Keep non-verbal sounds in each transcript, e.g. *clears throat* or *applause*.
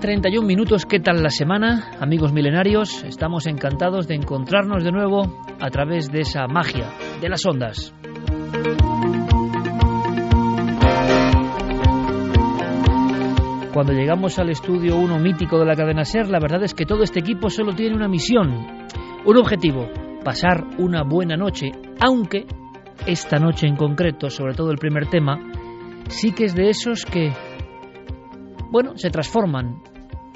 Y 31 minutos, ¿qué tal la semana? Amigos milenarios, estamos encantados de encontrarnos de nuevo a través de esa magia de las ondas. Cuando llegamos al estudio 1 mítico de la cadena Ser, la verdad es que todo este equipo solo tiene una misión, un objetivo, pasar una buena noche, aunque esta noche en concreto, sobre todo el primer tema, sí que es de esos que bueno, se transforman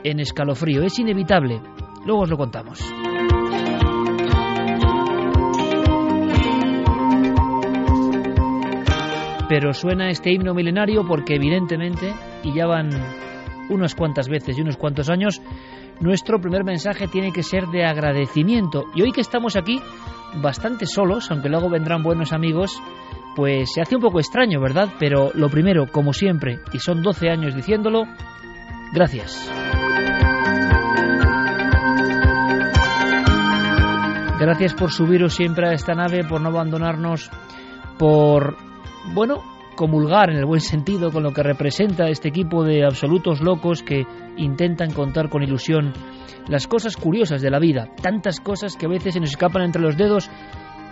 en escalofrío. Es inevitable. Luego os lo contamos. Pero suena este himno milenario porque evidentemente, y ya van unas cuantas veces y unos cuantos años, nuestro primer mensaje tiene que ser de agradecimiento. Y hoy que estamos aquí, bastante solos, aunque luego vendrán buenos amigos, pues se hace un poco extraño, ¿verdad? Pero lo primero, como siempre, y son 12 años diciéndolo, gracias. Gracias por subiros siempre a esta nave, por no abandonarnos, por, bueno, comulgar en el buen sentido con lo que representa este equipo de absolutos locos que intentan contar con ilusión las cosas curiosas de la vida, tantas cosas que a veces se nos escapan entre los dedos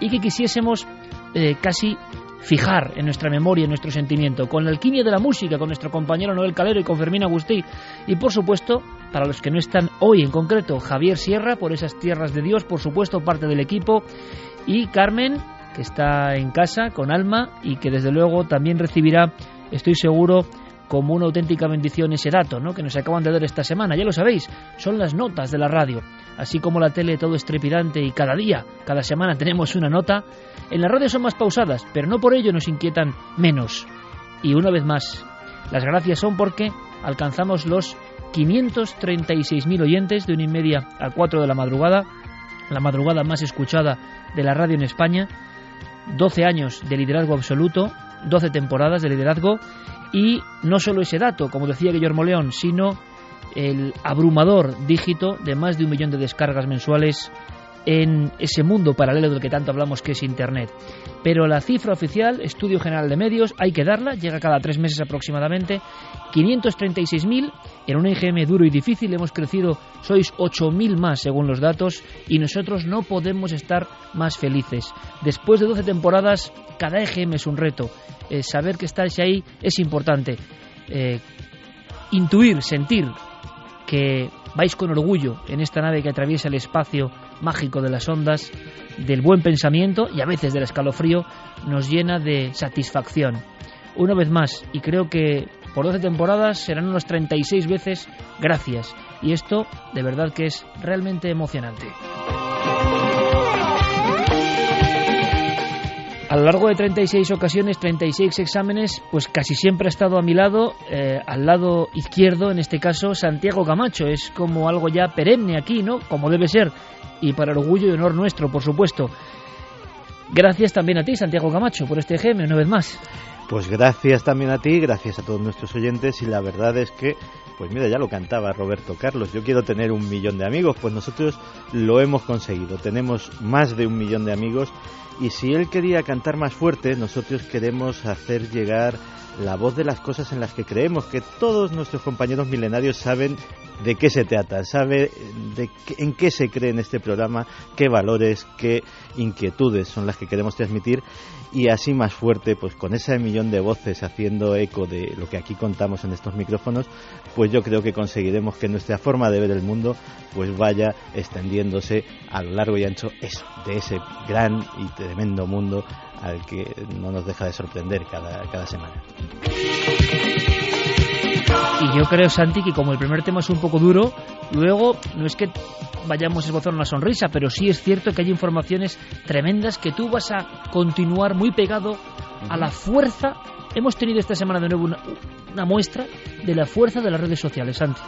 y que quisiésemos eh, casi fijar en nuestra memoria, en nuestro sentimiento, con la alquimia de la música, con nuestro compañero Noel Calero y con Fermín Agustí. Y por supuesto, para los que no están hoy en concreto, Javier Sierra, por esas tierras de Dios, por supuesto, parte del equipo, y Carmen, que está en casa con Alma y que desde luego también recibirá, estoy seguro, como una auténtica bendición ese dato ¿no? que nos acaban de dar esta semana. Ya lo sabéis, son las notas de la radio. Así como la tele todo es trepidante y cada día, cada semana tenemos una nota, en la radio son más pausadas, pero no por ello nos inquietan menos. Y una vez más, las gracias son porque alcanzamos los 536.000 oyentes de una y media a 4 de la madrugada, la madrugada más escuchada de la radio en España, 12 años de liderazgo absoluto, 12 temporadas de liderazgo. Y no solo ese dato, como decía Guillermo León, sino el abrumador dígito de más de un millón de descargas mensuales en ese mundo paralelo del que tanto hablamos que es Internet. Pero la cifra oficial, Estudio General de Medios, hay que darla, llega cada tres meses aproximadamente, 536.000, en un IGM duro y difícil hemos crecido, sois 8.000 más según los datos, y nosotros no podemos estar más felices. Después de 12 temporadas, cada EGM es un reto. Eh, saber que estáis ahí es importante. Eh, intuir, sentir que vais con orgullo en esta nave que atraviesa el espacio mágico de las ondas, del buen pensamiento y a veces del escalofrío, nos llena de satisfacción. Una vez más, y creo que por 12 temporadas serán unos 36 veces gracias. Y esto de verdad que es realmente emocionante. A lo largo de 36 ocasiones, 36 exámenes, pues casi siempre ha estado a mi lado, eh, al lado izquierdo, en este caso, Santiago Camacho. Es como algo ya perenne aquí, ¿no? Como debe ser. Y para orgullo y honor nuestro, por supuesto. Gracias también a ti, Santiago Camacho, por este ejemplo, una vez más. Pues gracias también a ti, gracias a todos nuestros oyentes y la verdad es que, pues mira, ya lo cantaba Roberto Carlos, yo quiero tener un millón de amigos, pues nosotros lo hemos conseguido, tenemos más de un millón de amigos y si él quería cantar más fuerte, nosotros queremos hacer llegar la voz de las cosas en las que creemos, que todos nuestros compañeros milenarios saben de qué se trata, sabe de en qué se cree en este programa, qué valores, qué inquietudes son las que queremos transmitir y así más fuerte, pues con ese millón de voces haciendo eco de lo que aquí contamos en estos micrófonos, pues yo creo que conseguiremos que nuestra forma de ver el mundo pues vaya extendiéndose a lo largo y ancho eso, de ese gran y tremendo mundo al que no nos deja de sorprender cada, cada semana. Y yo creo, Santi, que como el primer tema es un poco duro, luego no es que vayamos a esbozar una sonrisa, pero sí es cierto que hay informaciones tremendas que tú vas a continuar muy pegado a la fuerza. Hemos tenido esta semana de nuevo una, una muestra de la fuerza de las redes sociales, Santi.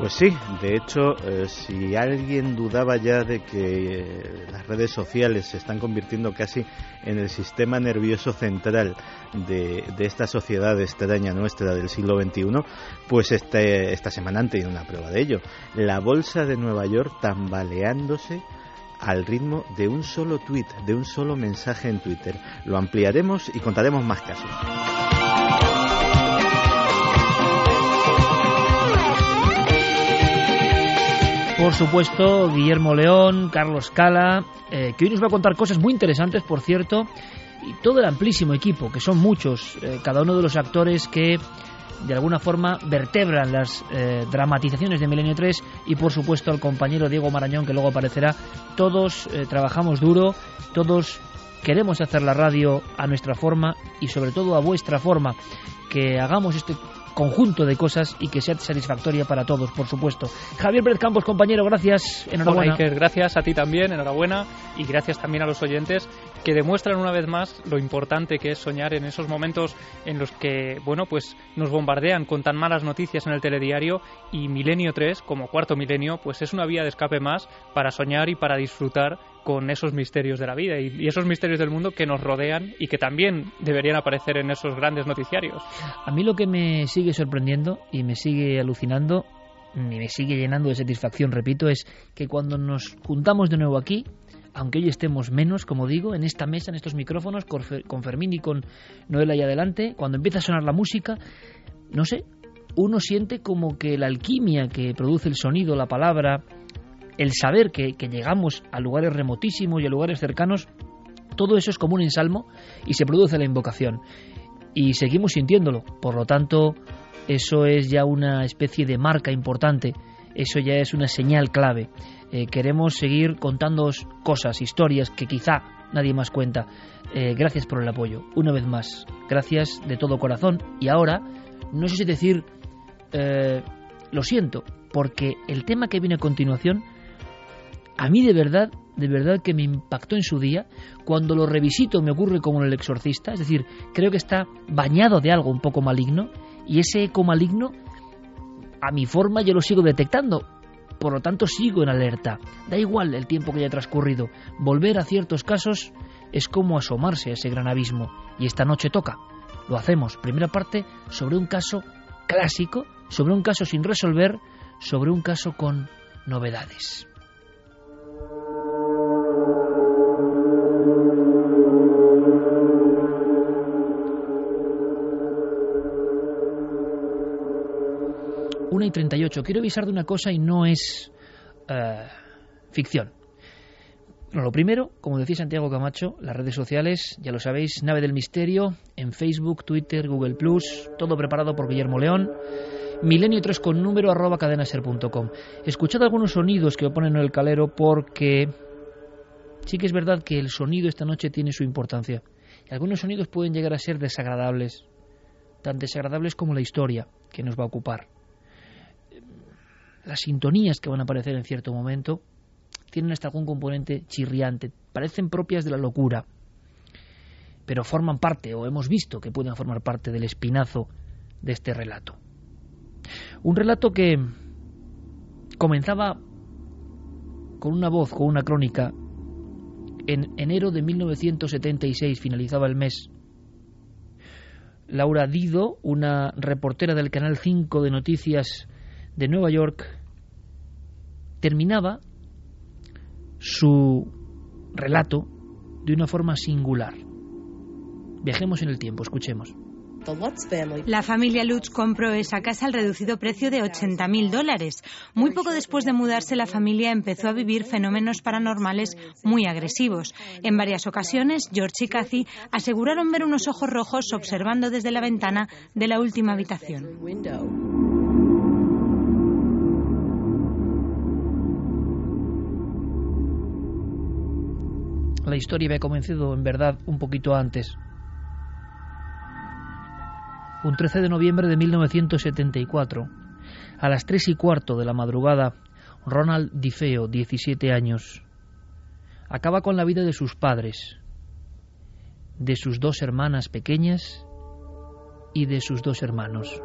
Pues sí, de hecho, eh, si alguien dudaba ya de que eh, las redes sociales se están convirtiendo casi en el sistema nervioso central de, esta sociedad extraña nuestra del siglo XXI, pues este, esta semana han tenido una prueba de ello. La bolsa de Nueva York tambaleándose al ritmo de un solo tweet, de un solo mensaje en Twitter. Lo ampliaremos y contaremos más casos. Por supuesto, Guillermo León, Carlos Cala, eh, que hoy nos va a contar cosas muy interesantes, por cierto, y todo el amplísimo equipo, que son muchos, eh, cada uno de los actores que de alguna forma vertebran las eh, dramatizaciones de Milenio 3 y por supuesto el compañero Diego Marañón que luego aparecerá. Todos trabajamos duro, todos queremos hacer la radio a nuestra forma y sobre todo a vuestra forma, que hagamos este conjunto de cosas y que sea satisfactoria para todos, por supuesto. Javier Pérez Campos, compañero, gracias. Enhorabuena. gracias a ti también, enhorabuena. Y gracias también a los oyentes que demuestran una vez más lo importante que es soñar en esos momentos en los que, bueno, pues nos bombardean con tan malas noticias en el telediario y Milenio 3, como cuarto milenio, pues es una vía de escape más para soñar y para disfrutar con esos misterios de la vida y, esos misterios del mundo que nos rodean y que también deberían aparecer en esos grandes noticiarios. A mí lo que me sigue sorprendiendo y me sigue alucinando y me sigue llenando de satisfacción, repito, es que cuando nos juntamos de nuevo aquí, aunque hoy estemos menos, como digo, en esta mesa, en estos micrófonos, con Fermín y con Noel ahí adelante, cuando empieza a sonar la música, no sé, uno siente como que la alquimia que produce el sonido, la palabra, el saber que, llegamos a lugares remotísimos y a lugares cercanos, todo eso es como un ensalmo y se produce la invocación. Y seguimos sintiéndolo. Por lo tanto, eso es ya una especie de marca importante. Eso ya es una señal clave. Eh, queremos seguir contando cosas, historias que quizá nadie más cuenta. Eh, gracias por el apoyo. Una vez más, gracias de todo corazón. Y ahora, no sé si decir, eh, lo siento, porque el tema que viene a continuación a mí de verdad, de verdad que me impactó en su día. Cuando lo revisito me ocurre como en el exorcista, es decir, creo que está bañado de algo un poco maligno y ese eco maligno, a mi forma, yo lo sigo detectando. Por lo tanto, sigo en alerta. Da igual el tiempo que haya transcurrido. Volver a ciertos casos es como asomarse a ese gran abismo. Y esta noche toca. Lo hacemos. Primera parte sobre un caso clásico, sobre un caso sin resolver, sobre un caso con novedades. 1 y 38. Quiero avisar de una cosa y no es eh, ficción. lo primero, como decía Santiago Camacho, las redes sociales, ya lo sabéis, Nave del Misterio, en Facebook, Twitter, Google Plus, todo preparado por Guillermo León. Milenio 3 con número arroba cadenaser.com. Escuchad algunos sonidos que oponen en el calero porque sí que es verdad que el sonido esta noche tiene su importancia. Algunos sonidos pueden llegar a ser desagradables, tan desagradables como la historia que nos va a ocupar las sintonías que van a aparecer en cierto momento tienen hasta algún componente chirriante, parecen propias de la locura, pero forman parte, o hemos visto que pueden formar parte del espinazo de este relato. Un relato que comenzaba con una voz, con una crónica. En enero de 1976 finalizaba el mes. Laura Dido, una reportera del Canal 5 de Noticias de Nueva York terminaba su relato de una forma singular. Viajemos en el tiempo, escuchemos. La familia Lutz compró esa casa al reducido precio de 80.000 dólares. Muy poco después de mudarse, la familia empezó a vivir fenómenos paranormales muy agresivos. En varias ocasiones, George y Kathy aseguraron ver unos ojos rojos observando desde la ventana de la última habitación. La historia había comenzado en verdad un poquito antes. Un 13 de noviembre de 1974, a las tres y cuarto de la madrugada, Ronald Difeo, 17 años, acaba con la vida de sus padres, de sus dos hermanas pequeñas y de sus dos hermanos.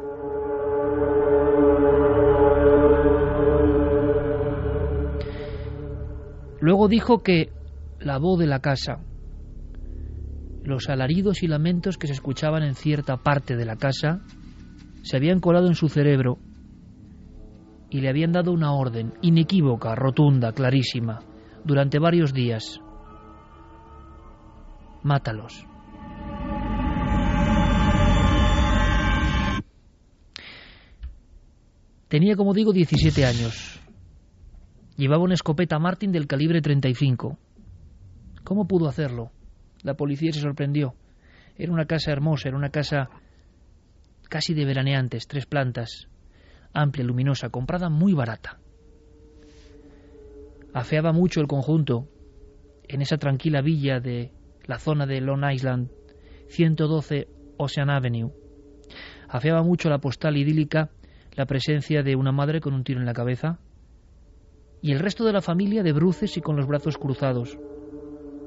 Luego dijo que la voz de la casa, los alaridos y lamentos que se escuchaban en cierta parte de la casa, se habían colado en su cerebro y le habían dado una orden inequívoca, rotunda, clarísima, durante varios días. Mátalos. Tenía, como digo, 17 años. Llevaba una escopeta Martin del calibre 35 ¿Cómo pudo hacerlo? La policía se sorprendió. Era una casa hermosa, era una casa casi de veraneantes, tres plantas, amplia, luminosa, comprada muy barata. Afeaba mucho el conjunto en esa tranquila villa de la zona de Long Island, 112 Ocean Avenue. Afeaba mucho la postal idílica la presencia de una madre con un tiro en la cabeza y el resto de la familia de bruces y con los brazos cruzados,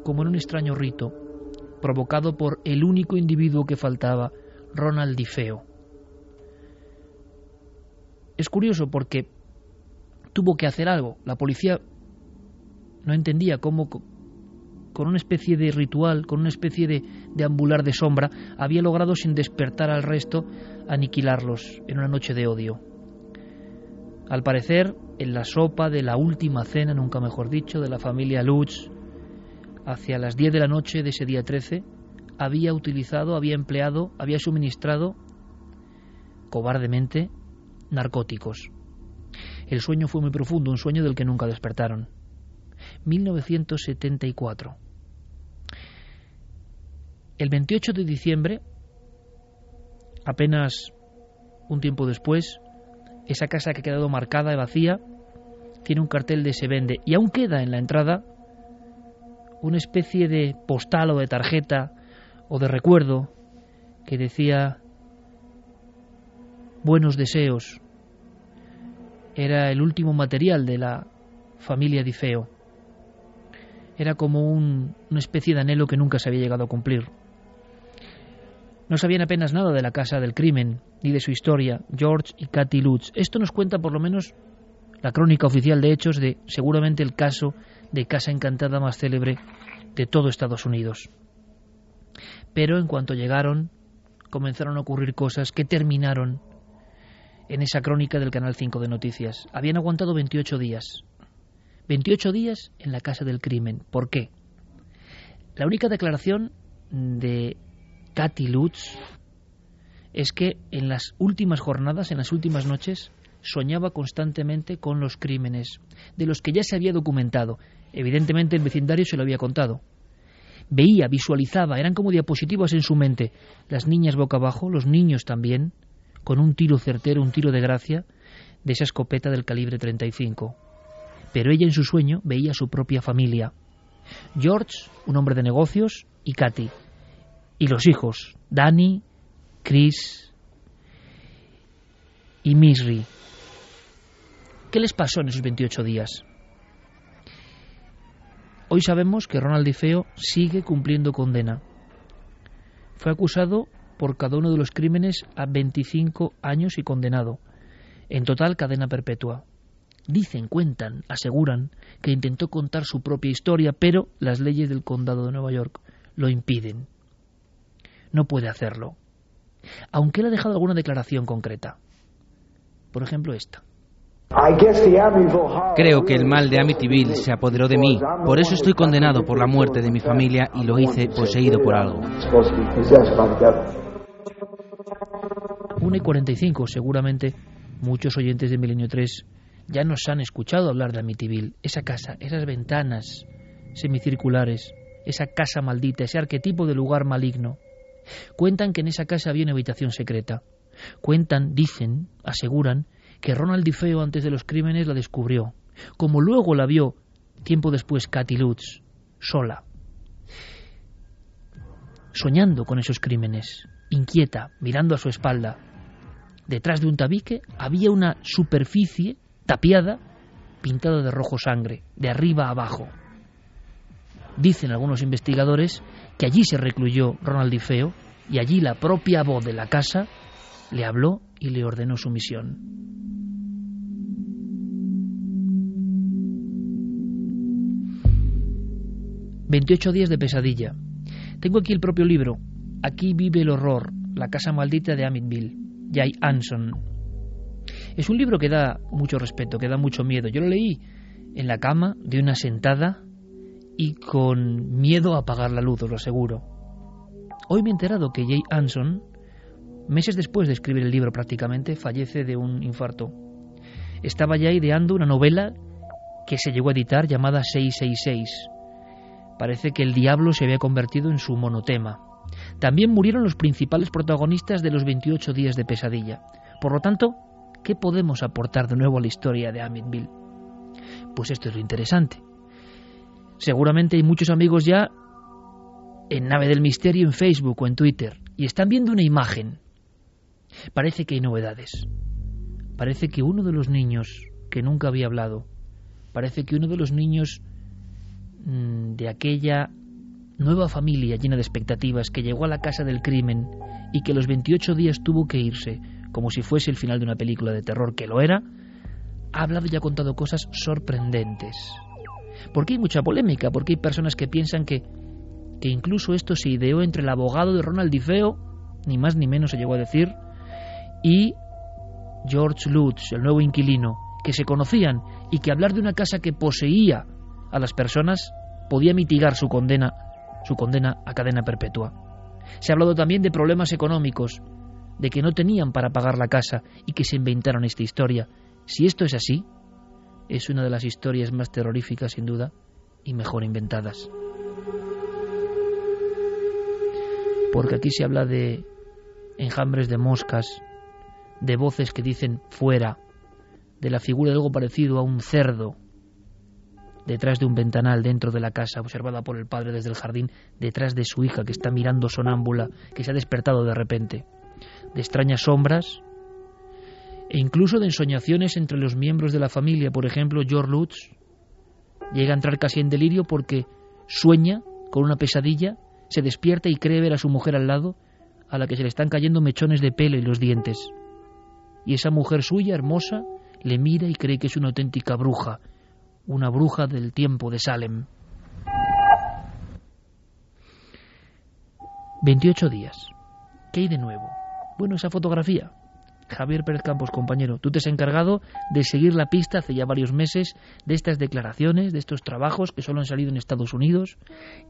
como en un extraño rito, provocado por el único individuo que faltaba, Ronald Difeo. Es curioso porque tuvo que hacer algo. La policía no entendía cómo, con una especie de ritual, con una especie de, de ambular de sombra, había logrado sin despertar al resto aniquilarlos en una noche de odio. Al parecer, en la sopa de la última cena, nunca mejor dicho, de la familia Lutz, hacia las 10 de la noche de ese día 13, había utilizado, había empleado, había suministrado cobardemente narcóticos. El sueño fue muy profundo, un sueño del que nunca despertaron. 1974. El 28 de diciembre, apenas un tiempo después, esa casa que ha quedado marcada y vacía tiene un cartel de se vende y aún queda en la entrada una especie de postal o de tarjeta o de recuerdo que decía buenos deseos. Era el último material de la familia Difeo. Era como un, una especie de anhelo que nunca se había llegado a cumplir. No sabían apenas nada de la casa del crimen, ni de su historia, George y Cathy Lutz. Esto nos cuenta por lo menos la crónica oficial de hechos de seguramente el caso de Casa Encantada más célebre de todo Estados Unidos. Pero en cuanto llegaron, comenzaron a ocurrir cosas que terminaron en esa crónica del Canal 5 de Noticias. Habían aguantado 28 días. 28 días en la casa del crimen. ¿Por qué? La única declaración de Katy Lutz es que en las últimas jornadas, en las últimas noches, soñaba constantemente con los crímenes, de los que ya se había documentado. Evidentemente el vecindario se lo había contado. Veía, visualizaba, eran como diapositivas en su mente. Las niñas boca abajo, los niños también, con un tiro certero, un tiro de gracia, de esa escopeta del calibre 35. Pero ella en su sueño veía a su propia familia. George, un hombre de negocios, y Katy. Y los hijos, Danny, Chris y Misri. ¿Qué les pasó en esos 28 días? Hoy sabemos que Ronald Difeo sigue cumpliendo condena. Fue acusado por cada uno de los crímenes a 25 años y condenado. En total, cadena perpetua. Dicen, cuentan, aseguran que intentó contar su propia historia, pero las leyes del condado de Nueva York lo impiden. No puede hacerlo. Aunque él ha dejado alguna declaración concreta. Por ejemplo, esta. Creo que el mal de Amityville se apoderó de mí, por eso estoy condenado por la muerte de mi familia y lo hice poseído por algo. 1 y 45. Seguramente muchos oyentes de Milenio 3 ya nos han escuchado hablar de Amityville. Esa casa, esas ventanas semicirculares, esa casa maldita, ese arquetipo de lugar maligno. Cuentan que en esa casa había una habitación secreta. Cuentan, dicen, aseguran, que Ronald Difeo antes de los crímenes la descubrió, como luego la vio tiempo después Katy Lutz, sola, soñando con esos crímenes, inquieta, mirando a su espalda. Detrás de un tabique había una superficie tapiada, pintada de rojo sangre, de arriba a abajo. Dicen algunos investigadores que allí se recluyó Ronald Difeo y allí la propia voz de la casa le habló y le ordenó su misión. Veintiocho días de pesadilla. Tengo aquí el propio libro. Aquí vive el horror, la casa maldita de Amityville, Jay Anson. Es un libro que da mucho respeto, que da mucho miedo. Yo lo leí en la cama de una sentada y con miedo a apagar la luz, os lo aseguro. Hoy me he enterado que Jay Anson, meses después de escribir el libro prácticamente, fallece de un infarto. Estaba ya ideando una novela que se llegó a editar llamada 666. Parece que el diablo se había convertido en su monotema. También murieron los principales protagonistas de los 28 días de pesadilla. Por lo tanto, ¿qué podemos aportar de nuevo a la historia de Amityville? Pues esto es lo interesante. Seguramente hay muchos amigos ya en Nave del Misterio en Facebook o en Twitter y están viendo una imagen. Parece que hay novedades. Parece que uno de los niños que nunca había hablado, parece que uno de los niños mm, de aquella nueva familia llena de expectativas que llegó a la casa del crimen y que los 28 días tuvo que irse, como si fuese el final de una película de terror que lo era, ha hablado y ha contado cosas sorprendentes. Porque hay mucha polémica, porque hay personas que piensan que, que incluso esto se ideó entre el abogado de Ronald Difeo, ni más ni menos se llegó a decir, y George Lutz, el nuevo inquilino, que se conocían y que hablar de una casa que poseía a las personas podía mitigar su condena, su condena a cadena perpetua. Se ha hablado también de problemas económicos, de que no tenían para pagar la casa y que se inventaron esta historia. Si esto es así, es una de las historias más terroríficas sin duda y mejor inventadas. Porque aquí se habla de enjambres de moscas, de voces que dicen fuera, de la figura de algo parecido a un cerdo detrás de un ventanal dentro de la casa, observada por el padre desde el jardín, detrás de su hija que está mirando sonámbula, que se ha despertado de repente, de extrañas sombras e incluso de ensoñaciones entre los miembros de la familia. Por ejemplo, George Lutz llega a entrar casi en delirio porque sueña con una pesadilla, se despierta y cree ver a su mujer al lado, a la que se le están cayendo mechones de pelo y los dientes. Y esa mujer suya, hermosa, le mira y cree que es una auténtica bruja, una bruja del tiempo de Salem. 28 días. ¿Qué hay de nuevo? Bueno, esa fotografía, Javier Pérez Campos, compañero, tú te has encargado de seguir la pista hace ya varios meses de estas declaraciones, de estos trabajos que solo han salido en Estados Unidos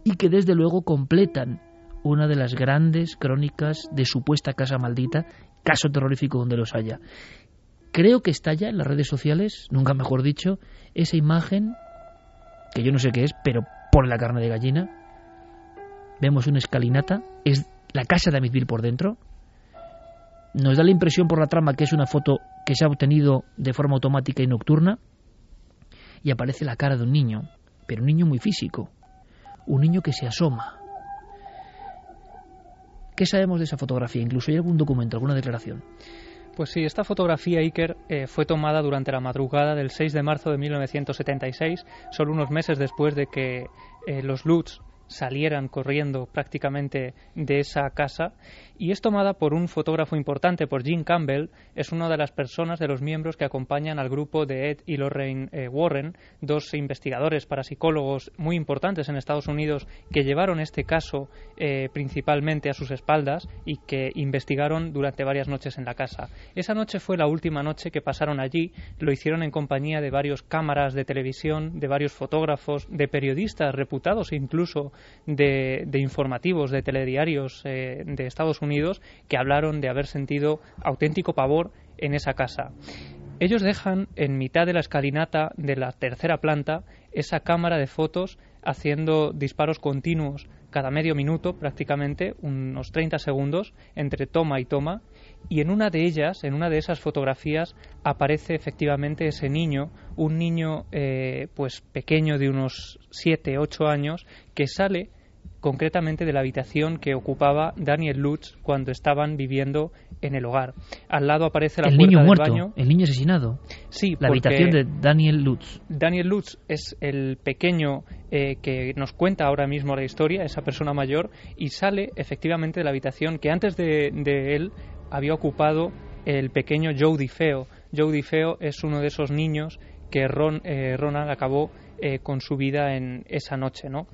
y que desde luego completan una de las grandes crónicas de supuesta casa maldita, caso terrorífico donde los haya. Creo que está ya en las redes sociales, nunca mejor dicho, esa imagen, que yo no sé qué es, pero por la carne de gallina. Vemos una escalinata, es la casa de Amitville por dentro, nos da la impresión por la trama que es una foto que se ha obtenido de forma automática y nocturna y aparece la cara de un niño, pero un niño muy físico, un niño que se asoma. ¿Qué sabemos de esa fotografía? Incluso hay algún documento, alguna declaración. Pues sí, esta fotografía, Iker, eh, fue tomada durante la madrugada del 6 de marzo de 1976, solo unos meses después de que eh, los Lutz salieran corriendo prácticamente de esa casa. Y es tomada por un fotógrafo importante, por Jim Campbell, es una de las personas de los miembros que acompañan al grupo de Ed y Lorraine eh, Warren, dos investigadores parapsicólogos muy importantes en Estados Unidos que llevaron este caso eh, principalmente a sus espaldas y que investigaron durante varias noches en la casa. Esa noche fue la última noche que pasaron allí, lo hicieron en compañía de varios cámaras de televisión, de varios fotógrafos, de periodistas reputados e incluso de, informativos, de telediarios eh, de Estados Unidos que hablaron de haber sentido auténtico pavor en esa casa. Ellos dejan en mitad de la escalinata de la tercera planta esa cámara de fotos haciendo disparos continuos cada medio minuto prácticamente, unos 30 segundos entre toma y toma, y en una de ellas, en una de esas fotografías, aparece efectivamente ese niño, un niño eh, pues pequeño de unos 7, 8 años, que sale concretamente de la habitación que ocupaba Daniel Lutz cuando estaban viviendo en el hogar. Al lado aparece la el puerta niño del muerto, baño. El niño asesinado. Sí, la habitación de Daniel Lutz. Daniel Lutz es el pequeño eh, que nos cuenta ahora mismo la historia, esa persona mayor, y sale efectivamente de la habitación que antes de, de él había ocupado el pequeño Joe DiFeo. Joe DiFeo es uno de esos niños que Ron, eh, Ronald acabó eh, con su vida en esa noche, ¿no?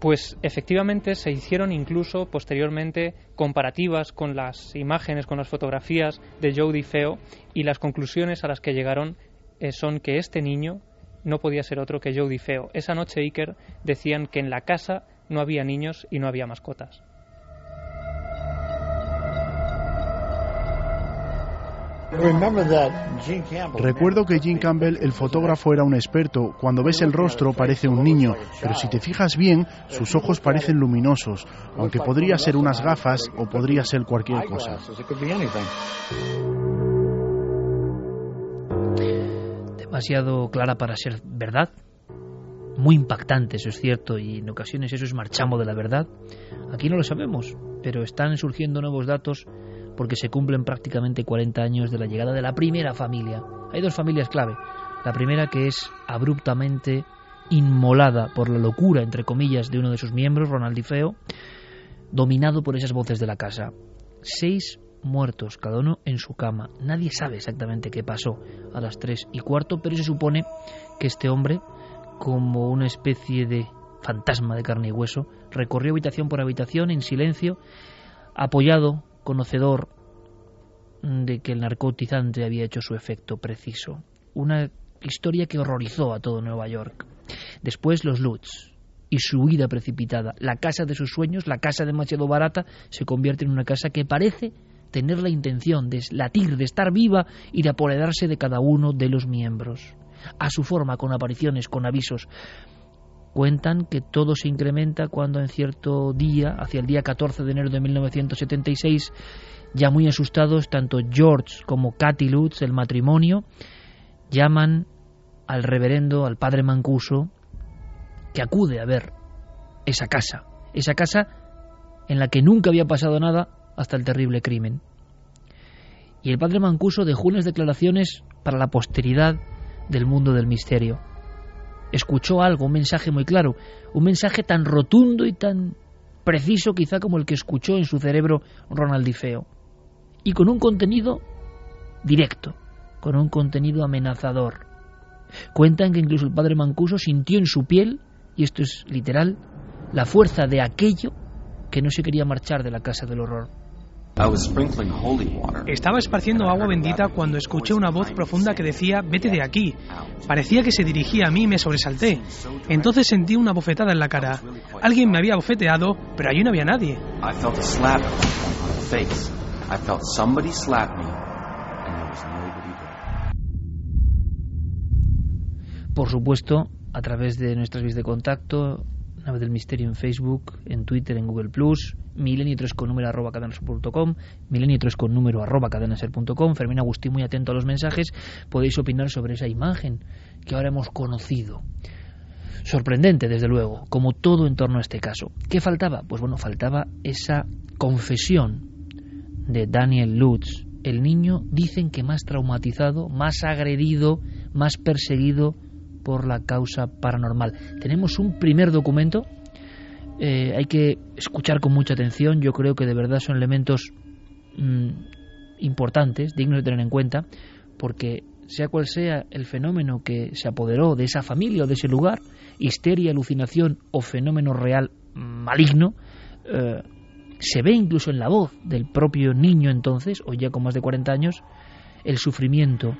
Pues efectivamente se hicieron incluso posteriormente comparativas con las imágenes, con las fotografías de Joe DiFeo y las conclusiones a las que llegaron eh, son que este niño no podía ser otro que Joe DiFeo. Esa noche Iker decían que en la casa no había niños y no había mascotas. Recuerdo que Jim Campbell, el fotógrafo, era un experto. Cuando ves el rostro parece un niño, pero si te fijas bien, sus ojos parecen luminosos, aunque podría ser unas gafas o podría ser cualquier cosa. Demasiado clara para ser verdad. Muy impactante, eso es cierto, y en ocasiones eso es marchamo de la verdad. Aquí no lo sabemos, pero están surgiendo nuevos datos porque se cumplen prácticamente 40 años de la llegada de la primera familia. Hay dos familias clave. La primera que es abruptamente inmolada por la locura, entre comillas, de uno de sus miembros, Ronald Feo, dominado por esas voces de la casa. Seis muertos, cada uno en su cama. Nadie sabe exactamente qué pasó a las tres y cuarto, pero se supone que este hombre, como una especie de fantasma de carne y hueso, recorrió habitación por habitación en silencio, apoyado conocedor de que el narcotizante había hecho su efecto preciso. Una historia que horrorizó a todo Nueva York. Después los Lutz y su huida precipitada. La casa de sus sueños, la casa demasiado barata, se convierte en una casa que parece tener la intención de latir, de estar viva y de apoderarse de cada uno de los miembros. A su forma, con apariciones, con avisos. Cuentan que todo se incrementa cuando en cierto día, hacia el día 14 de enero de 1976, ya muy asustados, tanto George como Cathy Lutz, el matrimonio, llaman al reverendo, al padre Mancuso, que acude a ver esa casa, esa casa en la que nunca había pasado nada hasta el terrible crimen. Y el padre Mancuso dejó unas declaraciones para la posteridad del mundo del misterio escuchó algo, un mensaje muy claro, un mensaje tan rotundo y tan preciso quizá como el que escuchó en su cerebro Ronald Feo, y con un contenido directo, con un contenido amenazador. Cuentan que incluso el padre Mancuso sintió en su piel, y esto es literal, la fuerza de aquello que no se quería marchar de la casa del horror. Estaba esparciendo agua bendita cuando escuché una voz profunda que decía, vete de aquí. Parecía que se dirigía a mí y me sobresalté. Entonces sentí una bofetada en la cara. Alguien me había bofeteado, pero allí no había nadie. Por supuesto, a través de nuestras vías de contacto, Nave del Misterio en Facebook, en Twitter, en Google Plus, milenio 3 con número arroba cadenaser.com, milenio 3 con número arroba cadenaser.com. Fermín Agustín, muy atento a los mensajes, podéis opinar sobre esa imagen que ahora hemos conocido. Sorprendente, desde luego, como todo en torno a este caso. ¿Qué faltaba? Pues bueno, faltaba esa confesión de Daniel Lutz. El niño, dicen que más traumatizado, más agredido, más perseguido por la causa paranormal. Tenemos un primer documento, eh, hay que escuchar con mucha atención, yo creo que de verdad son elementos mm, importantes, dignos de tener en cuenta, porque sea cual sea el fenómeno que se apoderó de esa familia o de ese lugar, histeria, alucinación o fenómeno real maligno, eh, se ve incluso en la voz del propio niño entonces, o ya con más de 40 años, el sufrimiento,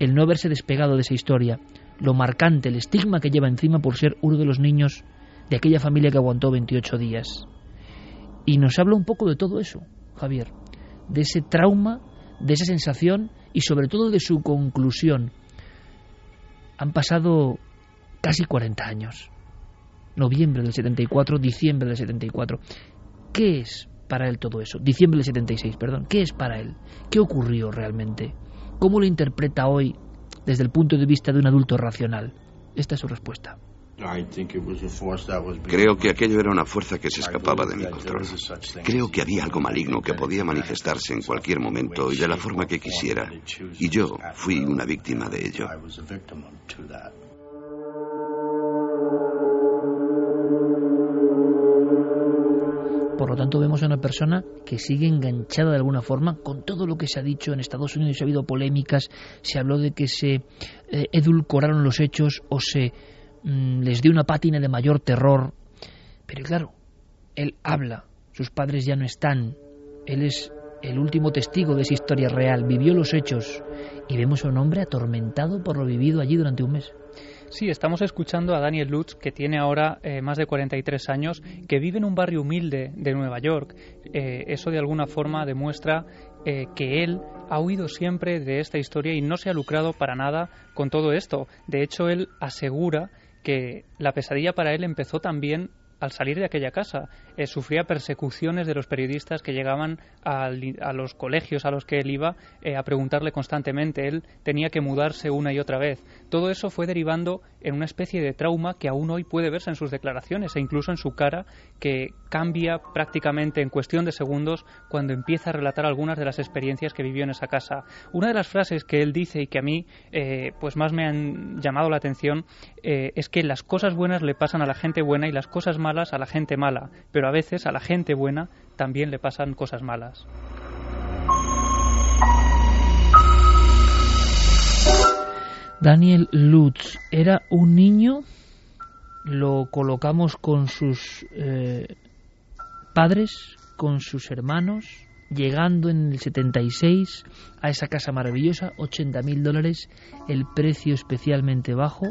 el no haberse despegado de esa historia, lo marcante, el estigma que lleva encima por ser uno de los niños de aquella familia que aguantó 28 días. Y nos habla un poco de todo eso, Javier, de ese trauma, de esa sensación y sobre todo de su conclusión. Han pasado casi 40 años. Noviembre del 74, diciembre del 74. ¿Qué es para él todo eso? Diciembre del 76, perdón. ¿Qué es para él? ¿Qué ocurrió realmente? ¿Cómo lo interpreta hoy desde el punto de vista de un adulto racional? Esta es su respuesta. Creo que aquello era una fuerza que se escapaba de mi control. Creo que había algo maligno que podía manifestarse en cualquier momento y de la forma que quisiera. Y yo fui una víctima de ello. Por lo tanto, vemos a una persona que sigue enganchada de alguna forma con todo lo que se ha dicho en Estados Unidos. Ha habido polémicas, se habló de que se eh, edulcoraron los hechos o se mm, les dio una pátina de mayor terror. Pero claro, él habla, sus padres ya no están, él es el último testigo de esa historia real, vivió los hechos y vemos a un hombre atormentado por lo vivido allí durante un mes. Sí, estamos escuchando a Daniel Lutz, que tiene ahora eh, más de 43 años, que vive en un barrio humilde de Nueva York. Eh, eso de alguna forma demuestra eh, que él ha huido siempre de esta historia y no se ha lucrado para nada con todo esto. De hecho, él asegura que la pesadilla para él empezó también al salir de aquella casa. Eh, sufría persecuciones de los periodistas que llegaban a los colegios a los que él iba eh, a preguntarle constantemente. Él tenía que mudarse una y otra vez. Todo eso fue derivando en una especie de trauma que aún hoy puede verse en sus declaraciones e incluso en su cara, que cambia prácticamente en cuestión de segundos cuando empieza a relatar algunas de las experiencias que vivió en esa casa. Una de las frases que él dice y que a mí eh, pues más me han llamado la atención es que las cosas buenas le pasan a la gente buena y las cosas malas a la gente mala, pero a veces a la gente buena también le pasan cosas malas. Daniel Lutz era un niño, lo colocamos con sus eh, padres, con sus hermanos, llegando en el 76 a esa casa maravillosa, 80 mil dólares, el precio especialmente bajo,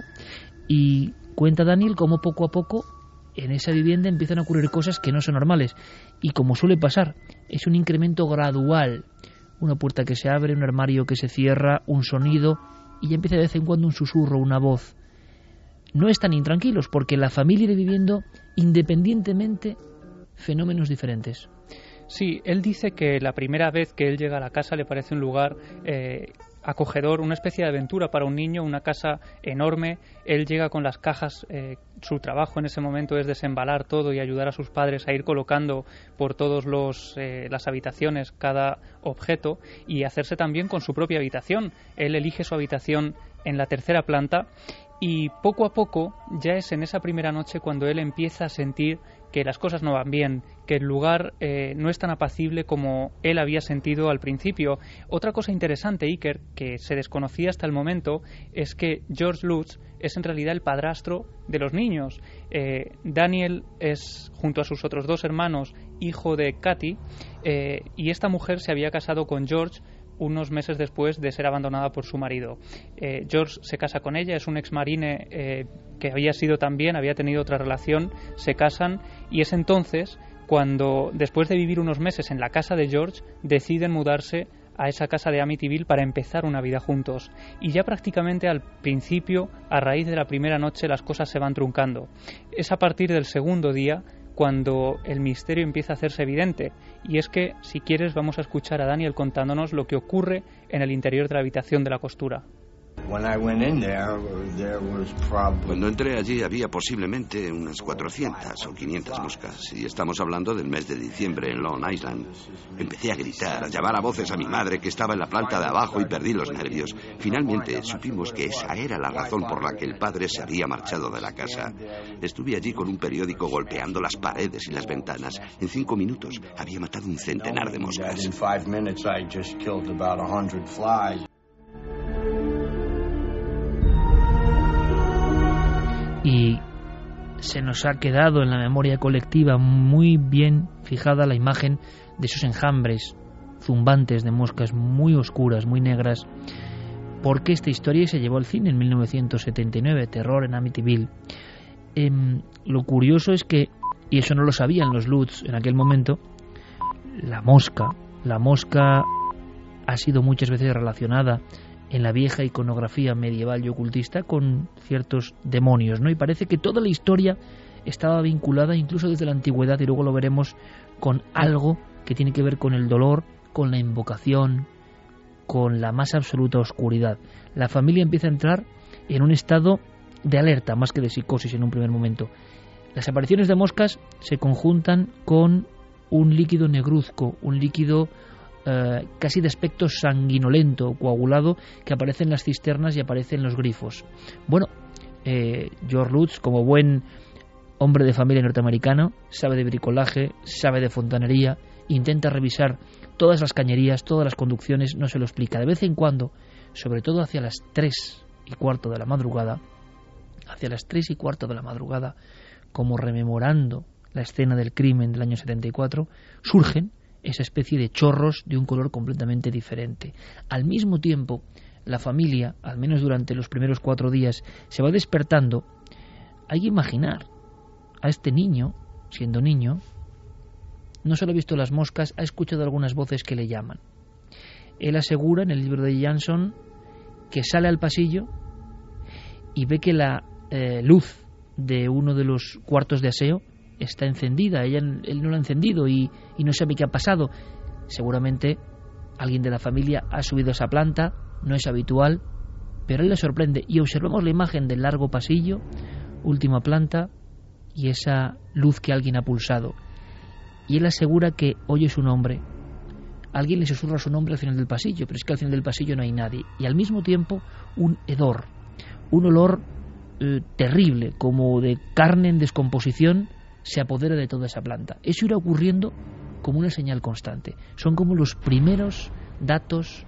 y cuenta Daniel cómo poco a poco en esa vivienda empiezan a ocurrir cosas que no son normales. Y como suele pasar, es un incremento gradual. Una puerta que se abre, un armario que se cierra, un sonido, y ya empieza de vez en cuando un susurro, una voz. No están intranquilos porque la familia irá viviendo independientemente fenómenos diferentes. Sí, él dice que la primera vez que él llega a la casa le parece un lugar eh, acogedor, una especie de aventura para un niño, una casa enorme. Él llega con las cajas, eh, su trabajo en ese momento es desembalar todo y ayudar a sus padres a ir colocando por todas eh, las habitaciones cada objeto y hacerse también con su propia habitación. Él elige su habitación en la tercera planta y poco a poco ya es en esa primera noche cuando él empieza a sentir que las cosas no van bien, que el lugar eh, no es tan apacible como él había sentido al principio. Otra cosa interesante, Iker, que se desconocía hasta el momento, es que George Lutz es en realidad el padrastro de los niños. Eh, Daniel es, junto a sus otros dos hermanos, hijo de Katy, eh, y esta mujer se había casado con George unos meses después de ser abandonada por su marido. George se casa con ella, es un ex marine que había sido también, había tenido otra relación, se casan y es entonces cuando, después de vivir unos meses en la casa de George, deciden mudarse a esa casa de Amityville para empezar una vida juntos. Y ya prácticamente al principio, a raíz de la primera noche, las cosas se van truncando. Es a partir del segundo día cuando el misterio empieza a hacerse evidente. Y es que, si quieres, vamos a escuchar a Daniel contándonos lo que ocurre en el interior de la habitación de la costura. Cuando entré allí había posiblemente unas 400 o 500 moscas y estamos hablando del mes de diciembre en Long Island. Empecé a gritar, a llamar a voces a mi madre que estaba en la planta de abajo y perdí los nervios. Finalmente supimos que esa era la razón por la que el padre se había marchado de la casa. Estuve allí con un periódico golpeando las paredes y las ventanas. En cinco minutos había matado un centenar de moscas. Y se nos ha quedado en la memoria colectiva muy bien fijada la imagen de esos enjambres zumbantes de moscas muy oscuras, muy negras, porque esta historia se llevó al cine en 1979, Terror en Amityville. em, lo curioso es que, y eso no lo sabían los Lutz en aquel momento, la mosca, la mosca ha sido muchas veces relacionada en la vieja iconografía medieval y ocultista con ciertos demonios, ¿no? Y parece que toda la historia estaba vinculada incluso desde la antigüedad y luego lo veremos con algo que tiene que ver con el dolor, con la invocación, con la más absoluta oscuridad. La familia empieza a entrar en un estado de alerta más que de psicosis en un primer momento. Las apariciones de moscas se conjuntan con un líquido negruzco, un líquido eh, casi de aspecto sanguinolento, coagulado, que aparece en las cisternas y aparece en los grifos. Bueno, eh, George Lutz, como buen hombre de familia norteamericano, sabe de bricolaje, sabe de fontanería, intenta revisar todas las cañerías, todas las conducciones, no se lo explica. De vez en cuando, sobre todo hacia las tres y cuarto de la madrugada, hacia las tres y cuarto de la madrugada, como rememorando la escena del crimen del año 74, surgen esa especie de chorros de un color completamente diferente. Al mismo tiempo, la familia, al menos durante los primeros cuatro días, se va despertando. Hay que imaginar a este niño, siendo niño, no solo ha visto las moscas, ha escuchado algunas voces que le llaman. Él asegura en el libro de Jansson que sale al pasillo y ve que la eh, luz de uno de los cuartos de aseo está encendida, ella, él no la ha encendido y, no sabe qué ha pasado. Seguramente alguien de la familia ha subido esa planta, no es habitual, pero él le sorprende y observamos la imagen del largo pasillo, última planta y esa luz que alguien ha pulsado. Y él asegura que oye su nombre. Alguien le susurra su nombre al final del pasillo, pero es que al final del pasillo no hay nadie. Y al mismo tiempo un hedor, un olor eh, terrible, como de carne en descomposición, se apodera de toda esa planta. Eso irá ocurriendo como una señal constante. Son como los primeros datos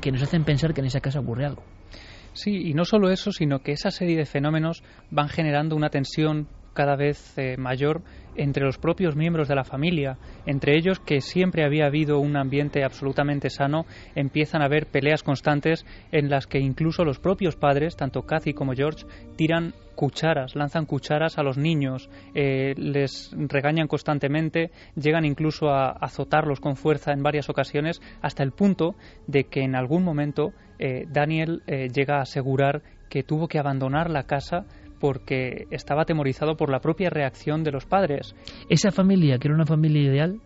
que nos hacen pensar que en esa casa ocurre algo. Sí, y no solo eso, sino que esa serie de fenómenos van generando una tensión cada vez eh, mayor entre los propios miembros de la familia, entre ellos que siempre había habido un ambiente absolutamente sano, empiezan a haber peleas constantes en las que incluso los propios padres, tanto Cathy como George, tiran cucharas, lanzan cucharas a los niños, eh, les regañan constantemente, llegan incluso a azotarlos con fuerza en varias ocasiones, hasta el punto de que en algún momento eh, Daniel llega a asegurar que tuvo que abandonar la casa porque estaba atemorizado por la propia reacción de los padres. Esa familia, que era una familia ideal,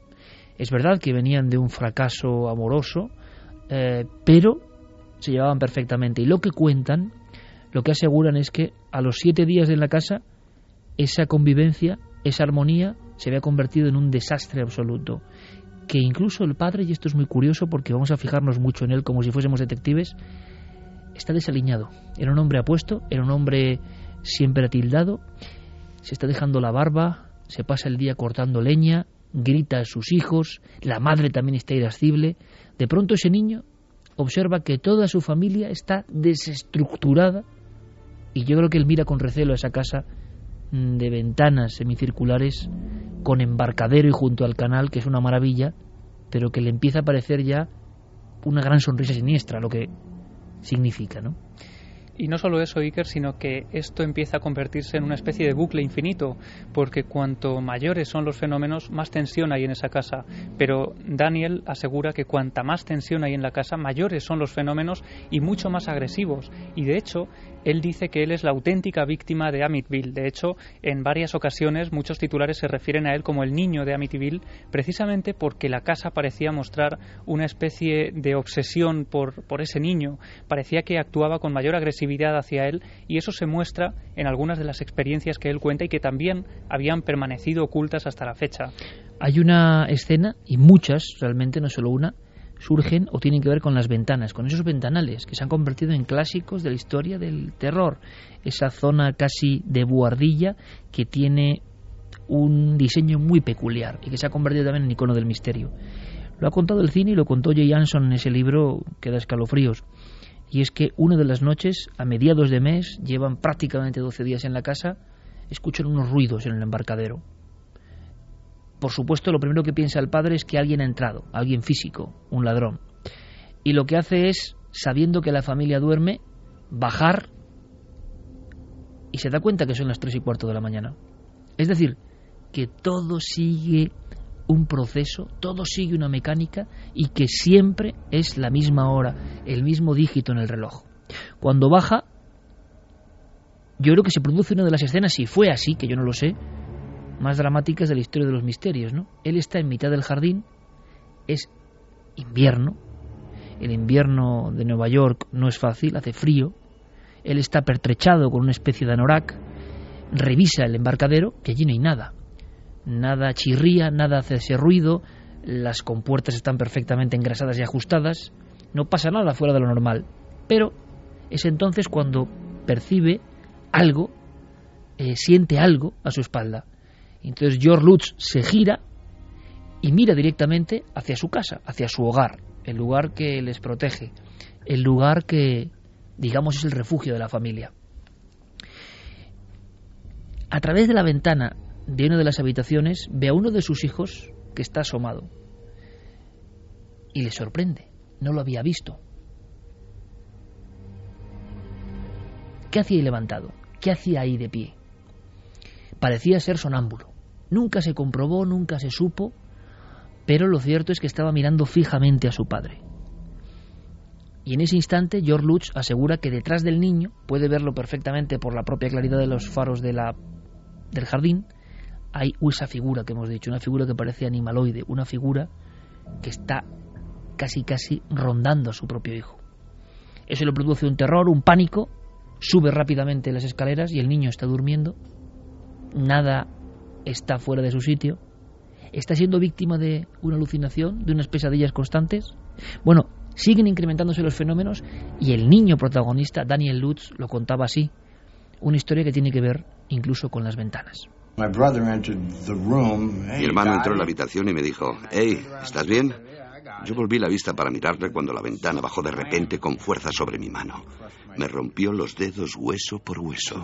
es verdad que venían de un fracaso amoroso, eh, pero se llevaban perfectamente. Y lo que cuentan, lo que aseguran es que a los siete días en la casa, esa convivencia, esa armonía, se había convertido en un desastre absoluto. Que incluso el padre, y esto es muy curioso porque vamos a fijarnos mucho en él como si fuésemos detectives, está desaliñado. Era un hombre apuesto, era un hombre siempre atildado, se está dejando la barba, se pasa el día cortando leña, grita a sus hijos, la madre también está irascible. De pronto ese niño observa que toda su familia está desestructurada y yo creo que él mira con recelo a esa casa mm, de ventanas semicirculares con embarcadero y junto al canal, que es una maravilla, pero que le empieza a parecer ya una gran sonrisa siniestra, lo que significa, ¿no? Y no solo eso, Iker, sino que esto empieza a convertirse en una especie de bucle infinito, porque cuanto mayores son los fenómenos, más tensión hay en esa casa. Pero Daniel asegura que cuanta más tensión hay en la casa, mayores son los fenómenos y mucho más agresivos. Y de hecho, él dice que él es la auténtica víctima de Amityville. De hecho, en varias ocasiones muchos titulares se refieren a él como el niño de Amityville, precisamente porque la casa parecía mostrar una especie de obsesión por, por ese niño. Parecía que actuaba con mayor agresividad hacia él y eso se muestra en algunas de las experiencias que él cuenta y que también habían permanecido ocultas hasta la fecha. Hay una escena, y muchas realmente, no solo una, surgen o tienen que ver con las ventanas, con esos ventanales que se han convertido en clásicos de la historia del terror. Esa zona casi de buhardilla que tiene un diseño muy peculiar y que se ha convertido también en icono del misterio. Lo ha contado el cine y lo contó Jay Anson en ese libro que da escalofríos. Y es que una de las noches, a mediados de mes, llevan prácticamente 12 días en la casa, escuchan unos ruidos en el embarcadero por supuesto, lo primero que piensa el padre es que alguien ha entrado, alguien físico, un ladrón. Y lo que hace es, sabiendo que la familia duerme, bajar y se da cuenta que son las tres y cuarto de la mañana. Es decir, que todo sigue un proceso, todo sigue una mecánica y que siempre es la misma hora, el mismo dígito en el reloj. Cuando baja, yo creo que se produce una de las escenas, si fue así, que yo no lo sé, más dramáticas de la historia de los misterios, ¿no? Él está en mitad del jardín, es invierno, el invierno de Nueva York no es fácil, hace frío, él está pertrechado con una especie de anorak, revisa el embarcadero, que allí no hay nada, nada chirría, nada hace ese ruido, las compuertas están perfectamente engrasadas y ajustadas, no pasa nada fuera de lo normal, pero es entonces cuando percibe algo, eh, siente algo a su espalda. Entonces George Lutz se gira y mira directamente hacia su casa, hacia su hogar, el lugar que les protege, el lugar que, digamos, es el refugio de la familia. A través de la ventana de una de las habitaciones ve a uno de sus hijos que está asomado y le sorprende, no lo había visto. ¿Qué hacía ahí levantado? ¿Qué hacía ahí de pie? Parecía ser sonámbulo. Nunca se comprobó, nunca se supo, pero lo cierto es que estaba mirando fijamente a su padre. Y en ese instante George Lutz asegura que detrás del niño, puede verlo perfectamente por la propia claridad de los faros de la, del jardín, hay esa figura que hemos dicho, una figura que parece animaloide, una figura que está casi casi rondando a su propio hijo. Eso le produce un terror, un pánico, sube rápidamente las escaleras y el niño está durmiendo, nada está fuera de su sitio, está siendo víctima de una alucinación, de unas pesadillas constantes. Bueno, siguen incrementándose los fenómenos y el niño protagonista, Daniel Lutz, lo contaba así, una historia que tiene que ver incluso con las ventanas. Mi hermano entró en la habitación y me dijo, hey, ¿estás bien? Yo volví la vista para mirarle cuando la ventana bajó de repente con fuerza sobre mi mano. Me rompió los dedos hueso por hueso.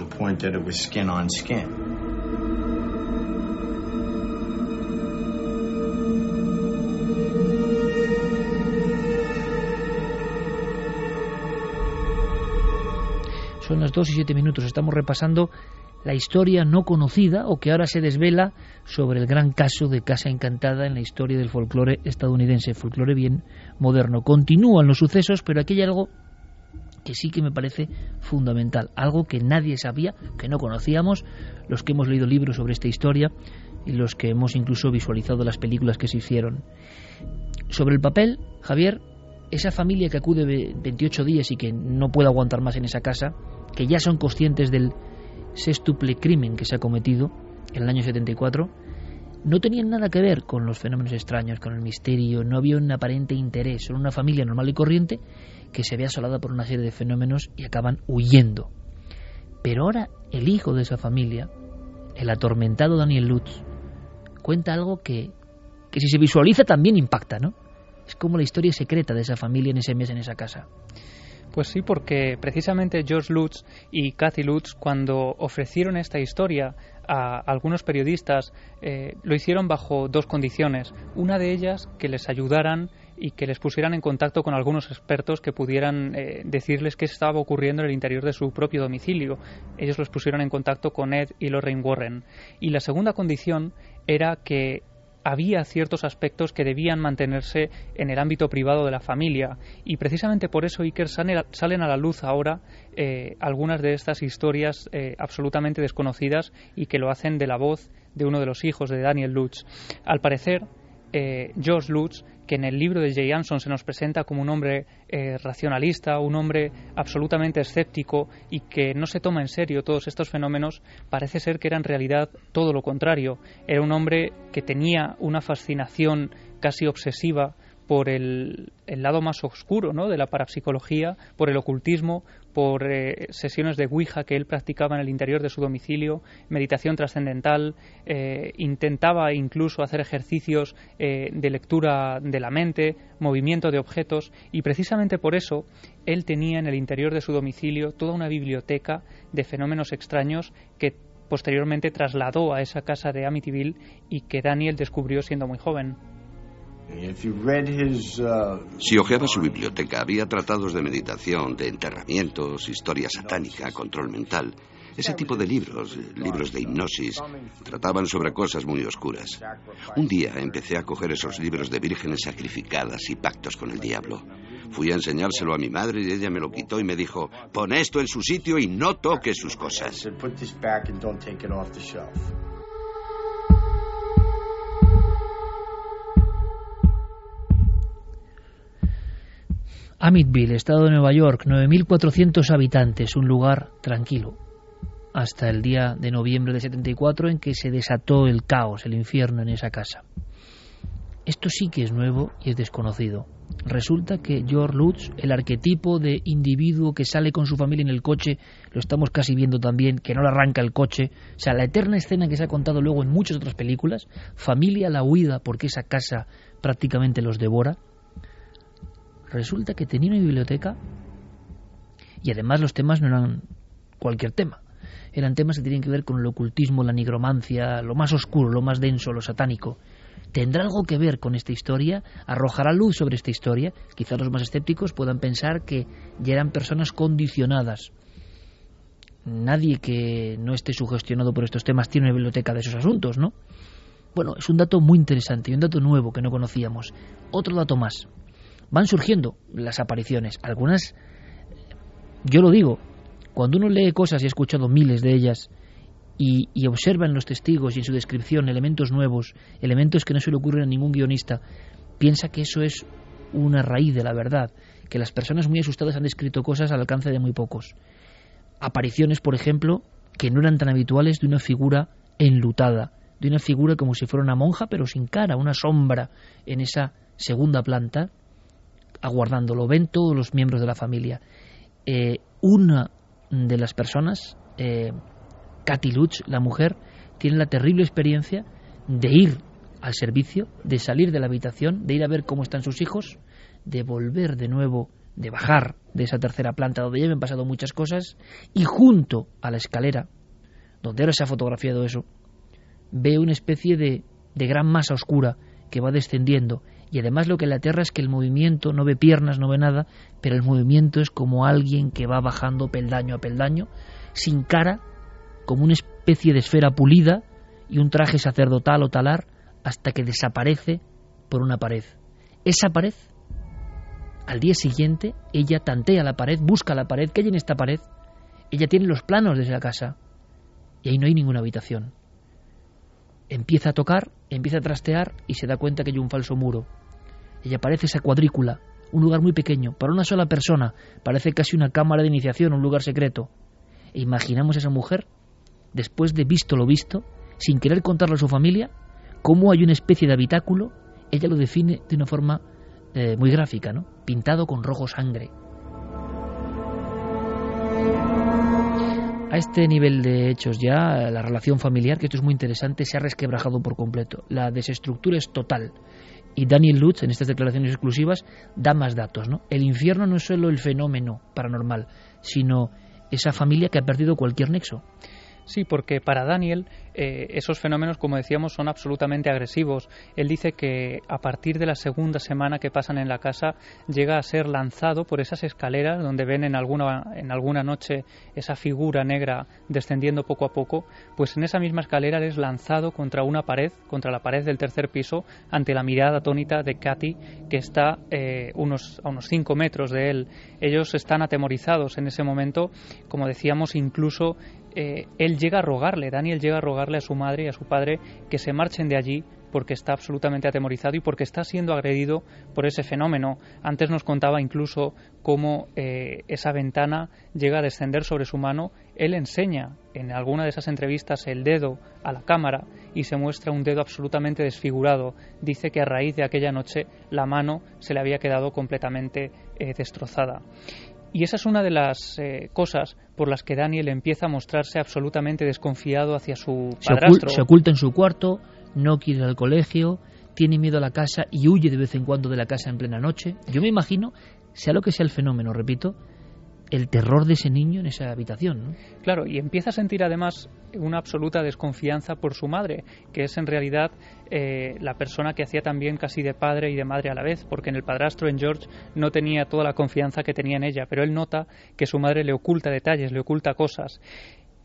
Son las 2 y 7 minutos. Estamos repasando la historia no conocida o que ahora se desvela sobre el gran caso de Casa Encantada en la historia del folclore estadounidense, folclore bien moderno. Continúan los sucesos, pero aquí hay algo que sí que me parece fundamental, algo que nadie sabía, que no conocíamos, los que hemos leído libros sobre esta historia y los que hemos incluso visualizado las películas que se hicieron. Sobre el papel, Javier, esa familia que acude 28 días y que no puede aguantar más en esa casa, que ya son conscientes del sextuple crimen que se ha cometido en el año 74, no tenían nada que ver con los fenómenos extraños, con el misterio, no había un aparente interés, son una familia normal y corriente que se ve asolada por una serie de fenómenos y acaban huyendo. Pero ahora el hijo de esa familia, el atormentado Daniel Lutz, cuenta algo que, que si se visualiza también impacta, ¿no? Es como la historia secreta de esa familia en ese mes, en esa casa. Pues sí, porque precisamente George Lutz y Kathy Lutz, cuando ofrecieron esta historia a algunos periodistas, eh, lo hicieron bajo dos condiciones. Una de ellas, que les ayudaran y que les pusieran en contacto con algunos expertos que pudieran eh, decirles qué estaba ocurriendo en el interior de su propio domicilio. Ellos los pusieron en contacto con Ed y Lorraine Warren. Y la segunda condición era que había ciertos aspectos que debían mantenerse en el ámbito privado de la familia y precisamente por eso Iker salen a la luz ahora eh, algunas de estas historias eh, absolutamente desconocidas y que lo hacen de la voz de uno de los hijos de Daniel Lutz. Al parecer, eh, George Lutz que en el libro de Jay Anson se nos presenta como un hombre eh, racionalista, un hombre absolutamente escéptico y que no se toma en serio todos estos fenómenos, parece ser que era en realidad todo lo contrario. Era un hombre que tenía una fascinación casi obsesiva por el, lado más oscuro ¿no? de la parapsicología, por el ocultismo, por eh, sesiones de Ouija que él practicaba en el interior de su domicilio, meditación trascendental, eh, intentaba incluso hacer ejercicios eh, de lectura de la mente, movimiento de objetos, y precisamente por eso él tenía en el interior de su domicilio toda una biblioteca de fenómenos extraños que posteriormente trasladó a esa casa de Amityville y que Daniel descubrió siendo muy joven. Uh, si hojeaba su biblioteca, había tratados de meditación, de enterramientos, historia satánica, control mental. Ese tipo de libros, libros de hipnosis, trataban sobre cosas muy oscuras. Un día empecé a coger esos libros de vírgenes sacrificadas y pactos con el diablo. Fui a enseñárselo a mi madre y ella me lo quitó y me dijo, pon esto en su sitio y no toques sus cosas. Amityville, estado de Nueva York, 9.400 habitantes, un lugar tranquilo, hasta el día de noviembre de 74 en que se desató el caos, el infierno en esa casa. Esto sí que es nuevo y es desconocido. Resulta que George Lutz, el arquetipo de individuo que sale con su familia en el coche, lo estamos casi viendo también, que no le arranca el coche, o sea, la eterna escena que se ha contado luego en muchas otras películas, familia la huida porque esa casa prácticamente los devora, resulta que tenía una biblioteca y además los temas no eran cualquier tema. Eran temas que tenían que ver con el ocultismo, la nigromancia, lo más oscuro, lo más denso, lo satánico. ¿Tendrá algo que ver con esta historia? ¿Arrojará luz sobre esta historia? Quizás los más escépticos puedan pensar que ya eran personas condicionadas. Nadie que no esté sugestionado por estos temas tiene una biblioteca de esos asuntos, ¿no? Bueno, es un dato muy interesante y un dato nuevo que no conocíamos. Otro dato más van surgiendo las apariciones. Algunas, yo lo digo, cuando uno lee cosas y ha escuchado miles de ellas y, observa en los testigos y en su descripción elementos nuevos, elementos que no se le ocurren a ningún guionista, piensa que eso es una raíz de la verdad, que las personas muy asustadas han descrito cosas al alcance de muy pocos. Apariciones, por ejemplo, que no eran tan habituales de una figura enlutada, de una figura como si fuera una monja, pero sin cara, una sombra en esa segunda planta, aguardándolo. Ven todos los miembros de la familia. Eh, una de las personas, eh, Katy Lutz, la mujer, tiene la terrible experiencia de ir al servicio, de salir de la habitación, de ir a ver cómo están sus hijos, de volver de nuevo, de bajar de esa tercera planta donde ya han pasado muchas cosas, y junto a la escalera, donde ahora se ha fotografiado eso, ve una especie de, de gran masa oscura que va descendiendo y además lo que le aterra es que el movimiento no ve piernas, no ve nada, pero el movimiento es como alguien que va bajando peldaño a peldaño, sin cara, como una especie de esfera pulida y un traje sacerdotal o talar, hasta que desaparece por una pared. Esa pared, al día siguiente, ella tantea la pared, busca la pared, ¿qué hay en esta pared? Ella tiene los planos de esa casa y ahí no hay ninguna habitación. Empieza a tocar, empieza a trastear y se da cuenta que hay un falso muro. Ella parece esa cuadrícula, un lugar muy pequeño, para una sola persona, parece casi una cámara de iniciación, un lugar secreto. E imaginamos a esa mujer, después de visto lo visto, sin querer contarle a su familia, cómo hay una especie de habitáculo, ella lo define de una forma eh, muy gráfica, ¿no? Pintado con rojo sangre. A este nivel de hechos ya, la relación familiar, que esto es muy interesante, se ha resquebrajado por completo. La desestructura es total. Y Daniel Lutz, en estas declaraciones exclusivas, da más datos. ¿no? El infierno no es solo el fenómeno paranormal, sino esa familia que ha perdido cualquier nexo. Sí, porque para Daniel eh, esos fenómenos, como decíamos, son absolutamente agresivos. Él dice que a partir de la segunda semana que pasan en la casa llega a ser lanzado por esas escaleras donde ven en alguna, en alguna noche esa figura negra descendiendo poco a poco, pues en esa misma escalera es lanzado contra una pared, contra la pared del tercer piso, ante la mirada atónita de Katy, que está eh, unos, a unos 5 metros de él. Ellos están atemorizados en ese momento, como decíamos, incluso eh, él llega a rogarle, Daniel llega a rogarle a su madre y a su padre que se marchen de allí porque está absolutamente atemorizado y porque está siendo agredido por ese fenómeno. Antes nos contaba incluso cómo eh, esa ventana llega a descender sobre su mano. Él enseña en alguna de esas entrevistas el dedo a la cámara y se muestra un dedo absolutamente desfigurado. Dice que a raíz de aquella noche la mano se le había quedado completamente eh, destrozada. Y esa es una de las eh, cosas por las que Daniel empieza a mostrarse absolutamente desconfiado hacia su padrastro. Se, oculta en su cuarto, no quiere ir al colegio, tiene miedo a la casa y huye de vez en cuando de la casa en plena noche. Yo me imagino, sea lo que sea el fenómeno, repito, el terror de ese niño en esa habitación. Claro, y empieza a sentir además una absoluta desconfianza por su madre, que es en realidad eh, la persona que hacía también casi de padre y de madre a la vez, porque en el padrastro, en George, no tenía toda la confianza que tenía en ella, pero él nota que su madre le oculta detalles, le oculta cosas.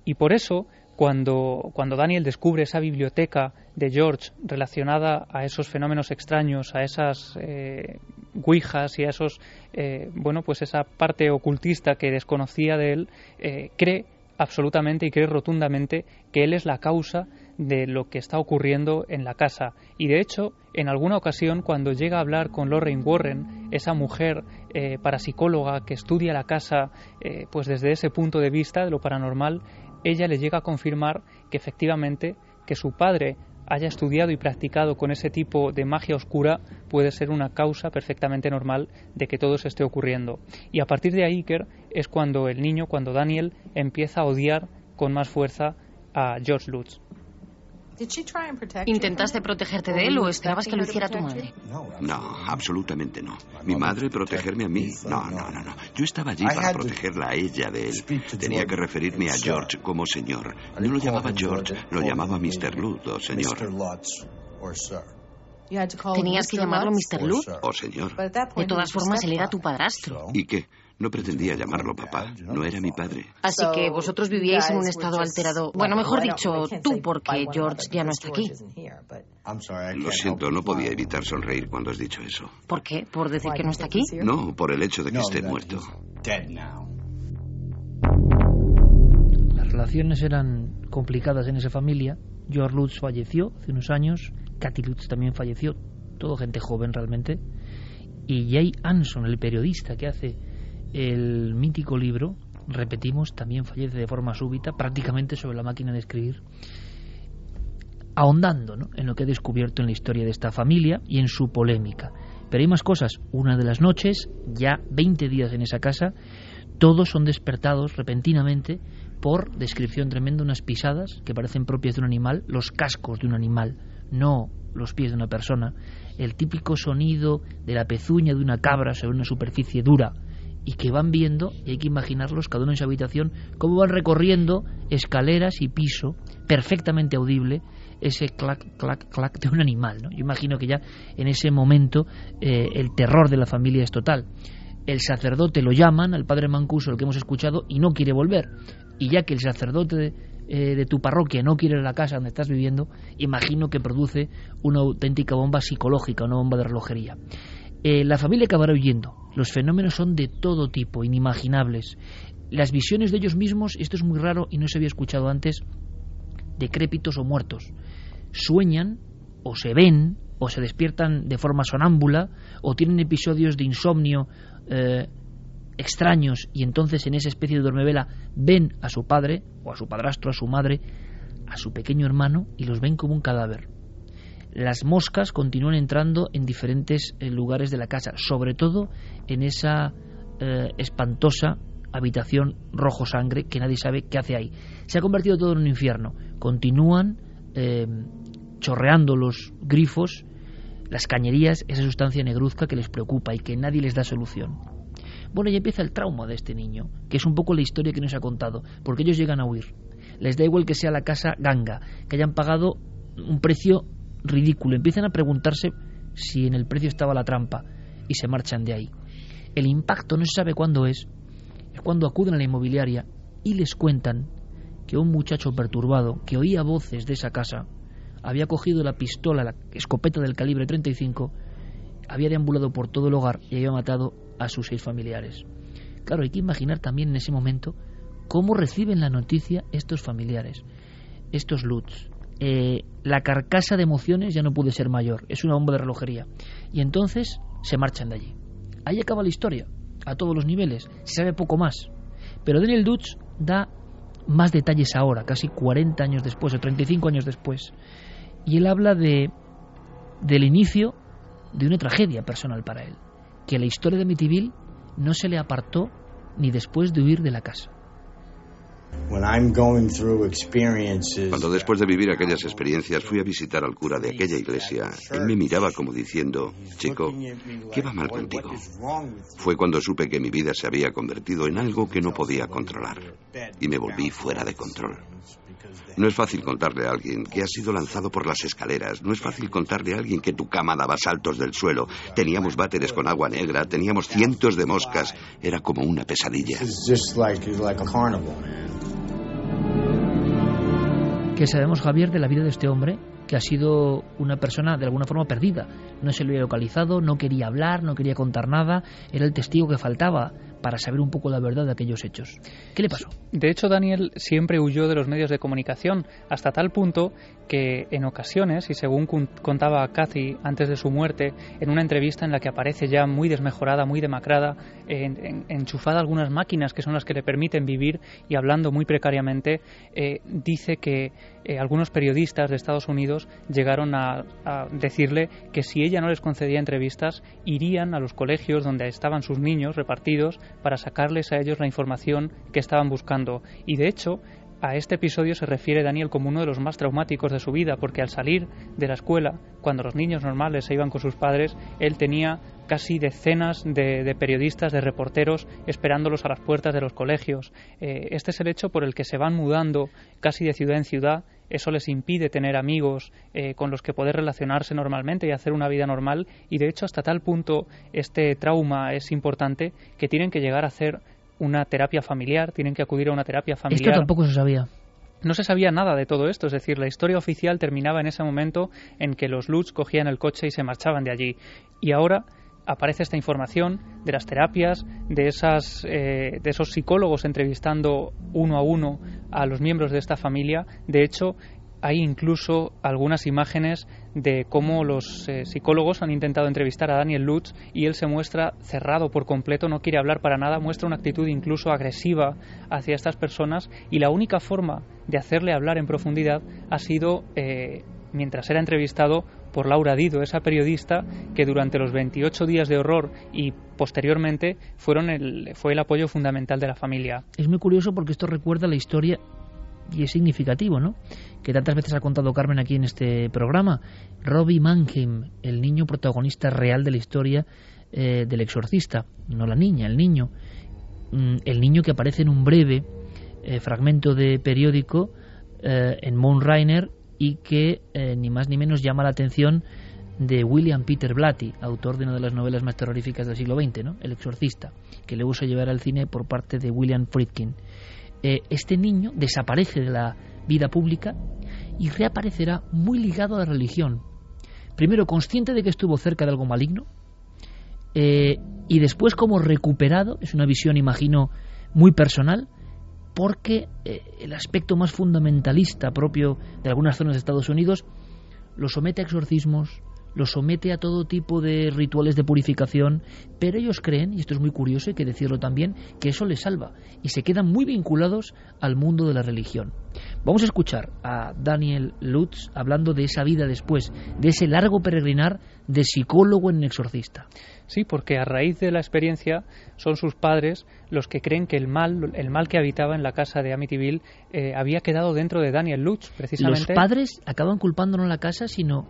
Y por eso, cuando, cuando Daniel descubre esa biblioteca de George relacionada a esos fenómenos extraños, a esas eh, guijas y a esos, eh, bueno, pues esa parte ocultista que desconocía de él, eh, cree absolutamente y cree rotundamente que él es la causa de lo que está ocurriendo en la casa. Y de hecho, en alguna ocasión, cuando llega a hablar con Lorraine Warren, esa mujer eh, parapsicóloga que estudia la casa eh, pues desde ese punto de vista de lo paranormal, ella le llega a confirmar que efectivamente que su padre haya estudiado y practicado con ese tipo de magia oscura puede ser una causa perfectamente normal de que todo se esté ocurriendo. Y a partir de ahí, Iker, es cuando el niño, cuando Daniel, empieza a odiar con más fuerza a George Lutz. ¿Intentaste protegerte de él o esperabas que lo hiciera tu madre? No, absolutamente no. Mi madre protegerme a mí. No, no, no, no. Yo estaba allí para protegerla a ella de él. Tenía que referirme a George como señor. No lo llamaba George, lo llamaba Mr. Lutz o señor. ¿Tenías que llamarlo Mr. Lutz? O señor. De todas formas, él era tu padrastro. ¿Y qué? No pretendía llamarlo papá, no era mi padre. Así que vosotros vivíais en un estado alterado. Bueno, mejor dicho, tú, porque George ya no está aquí. Lo siento, no podía evitar sonreír cuando has dicho eso. ¿Por qué? ¿Por decir que no está aquí? No, por el hecho de que esté muerto. Las relaciones eran complicadas en esa familia. George Lutz falleció hace unos años, Cathy Lutz también falleció, todo gente joven realmente. Y Jay Anson, el periodista que hace el mítico libro, repetimos, también fallece de forma súbita, prácticamente sobre la máquina de escribir, ahondando en lo que he descubierto en la historia de esta familia y en su polémica. Pero hay más cosas. Una de las noches, ya 20 días en esa casa, todos son despertados repentinamente por descripción tremenda, unas pisadas que parecen propias de un animal, los cascos de un animal, no los pies de una persona, el típico sonido de la pezuña de una cabra sobre una superficie dura, y que van viendo, y hay que imaginarlos cada uno en su habitación, cómo van recorriendo escaleras y piso, perfectamente audible, ese clac, clac, clac de un animal. ¿no? Yo imagino que ya en ese momento eh, el terror de la familia es total. El sacerdote lo llaman, al padre Mancuso, el que hemos escuchado, y no quiere volver. Y ya que el sacerdote de, eh, tu parroquia no quiere la casa donde estás viviendo, imagino que produce una auténtica bomba psicológica, una bomba de relojería. Eh, la familia acabará huyendo. Los fenómenos son de todo tipo, inimaginables. Las visiones de ellos mismos, esto es muy raro y no se había escuchado antes, decrépitos o muertos. Sueñan o se ven o se despiertan de forma sonámbula o tienen episodios de insomnio eh, extraños y entonces en esa especie de dormevela ven a su padre o a su padrastro, a su madre, a su pequeño hermano y los ven como un cadáver las moscas continúan entrando en diferentes eh, lugares de la casa, sobre todo en esa eh, espantosa habitación rojo sangre que nadie sabe qué hace ahí. Se ha convertido todo en un infierno. Continúan eh, chorreando los grifos, las cañerías, esa sustancia negruzca que les preocupa y que nadie les da solución. Bueno, y empieza el trauma de este niño, que es un poco la historia que nos ha contado, porque ellos llegan a huir. Les da igual que sea la casa ganga, que hayan pagado un precio ridículo. Empiezan a preguntarse si en el precio estaba la trampa y se marchan de ahí. El impacto no se sabe cuándo es. Es cuando acuden a la inmobiliaria y les cuentan que un muchacho perturbado que oía voces de esa casa había cogido la pistola, la escopeta del calibre 35, había deambulado por todo el hogar y había matado a sus seis familiares. Claro, hay que imaginar también en ese momento cómo reciben la noticia estos familiares, estos Lutz, eh, la carcasa de emociones ya no puede ser mayor, es una bomba de relojería. Y entonces se marchan de allí. Ahí acaba la historia, a todos los niveles, se sabe poco más. Pero Daniel Dutch da más detalles ahora, casi 40 años después o 35 años después. Y él habla de del inicio de una tragedia personal para él, que la historia de Amityville no se le apartó ni después de huir de la casa. Cuando después de vivir aquellas experiencias fui a visitar al cura de aquella iglesia, él me miraba como diciendo, chico, ¿qué va mal contigo? Fue cuando supe que mi vida se había convertido en algo que no podía controlar y me volví fuera de control. No es fácil contarle a alguien que ha sido lanzado por las escaleras. No es fácil contarle a alguien que tu cama daba saltos del suelo. Teníamos váteres con agua negra, teníamos cientos de moscas. Era como una pesadilla. ¿Qué sabemos, Javier, de la vida de este hombre que ha sido una persona de alguna forma perdida? No se lo había localizado, no quería hablar, no quería contar nada, era el testigo que faltaba para saber un poco la verdad de aquellos hechos. ¿Qué le pasó? De hecho, Daniel siempre huyó de los medios de comunicación, hasta tal punto que en ocasiones, y según contaba Cathy antes de su muerte, en una entrevista en la que aparece ya muy desmejorada, muy demacrada, enchufada algunas máquinas que son las que le permiten vivir y hablando muy precariamente, eh, dice que eh, algunos periodistas de Estados Unidos llegaron a decirle que si ella no les concedía entrevistas, irían a los colegios donde estaban sus niños repartidos para sacarles a ellos la información que estaban buscando. Y de hecho, a este episodio se refiere Daniel como uno de los más traumáticos de su vida, porque al salir de la escuela, cuando los niños normales se iban con sus padres, él tenía casi decenas de, periodistas, de reporteros, esperándolos a las puertas de los colegios. Eh, este es el hecho por el que se van mudando casi de ciudad en ciudad. Eso les impide tener amigos eh, con los que poder relacionarse normalmente y hacer una vida normal. Y de hecho, hasta tal punto este trauma es importante que tienen que llegar a hacer una terapia familiar, tienen que acudir a una terapia familiar. Esto tampoco se sabía. No se sabía nada de todo esto, es decir, la historia oficial terminaba en ese momento en que los Lutz cogían el coche y se marchaban de allí. Y ahora aparece esta información de las terapias, de, esas, eh, de esos psicólogos entrevistando uno a uno a los miembros de esta familia. De hecho, hay incluso algunas imágenes de cómo los eh, psicólogos han intentado entrevistar a Daniel Lutz y él se muestra cerrado por completo, no quiere hablar para nada, muestra una actitud incluso agresiva hacia estas personas y la única forma de hacerle hablar en profundidad ha sido eh, mientras era entrevistado por Laura Dido, esa periodista que durante los 28 días de horror y posteriormente fueron fue el apoyo fundamental de la familia. Es muy curioso porque esto recuerda la historia y es significativo, ¿no? Que tantas veces ha contado Carmen aquí en este programa. Robbie Mannheim, el niño protagonista real de la historia eh, del exorcista, no la niña, el niño. Mm, el niño que aparece en un breve eh, fragmento de periódico eh, en Mount Rainer y que ni más ni menos llama la atención de William Peter Blatty, autor de una de las novelas más terroríficas del siglo XX, ¿no? El exorcista, que le usa llevar al cine por parte de William Friedkin. Eh, este niño desaparece de la vida pública y reaparecerá muy ligado a la religión. Primero consciente de que estuvo cerca de algo maligno eh, y después como recuperado, es una visión, imagino, muy personal, porque eh, el aspecto más fundamentalista propio de algunas zonas de Estados Unidos lo somete a exorcismos, los somete a todo tipo de rituales de purificación, pero ellos creen, y esto es muy curioso, hay que decirlo también, que eso les salva y se quedan muy vinculados al mundo de la religión. Vamos a escuchar a Daniel Lutz hablando de esa vida después, de ese largo peregrinar de psicólogo en exorcista. Sí, porque a raíz de la experiencia son sus padres los que creen que el mal, el mal que habitaba en la casa de Amityville eh, había quedado dentro de Daniel Lutz, precisamente. Los padres acaban culpando no la casa, sino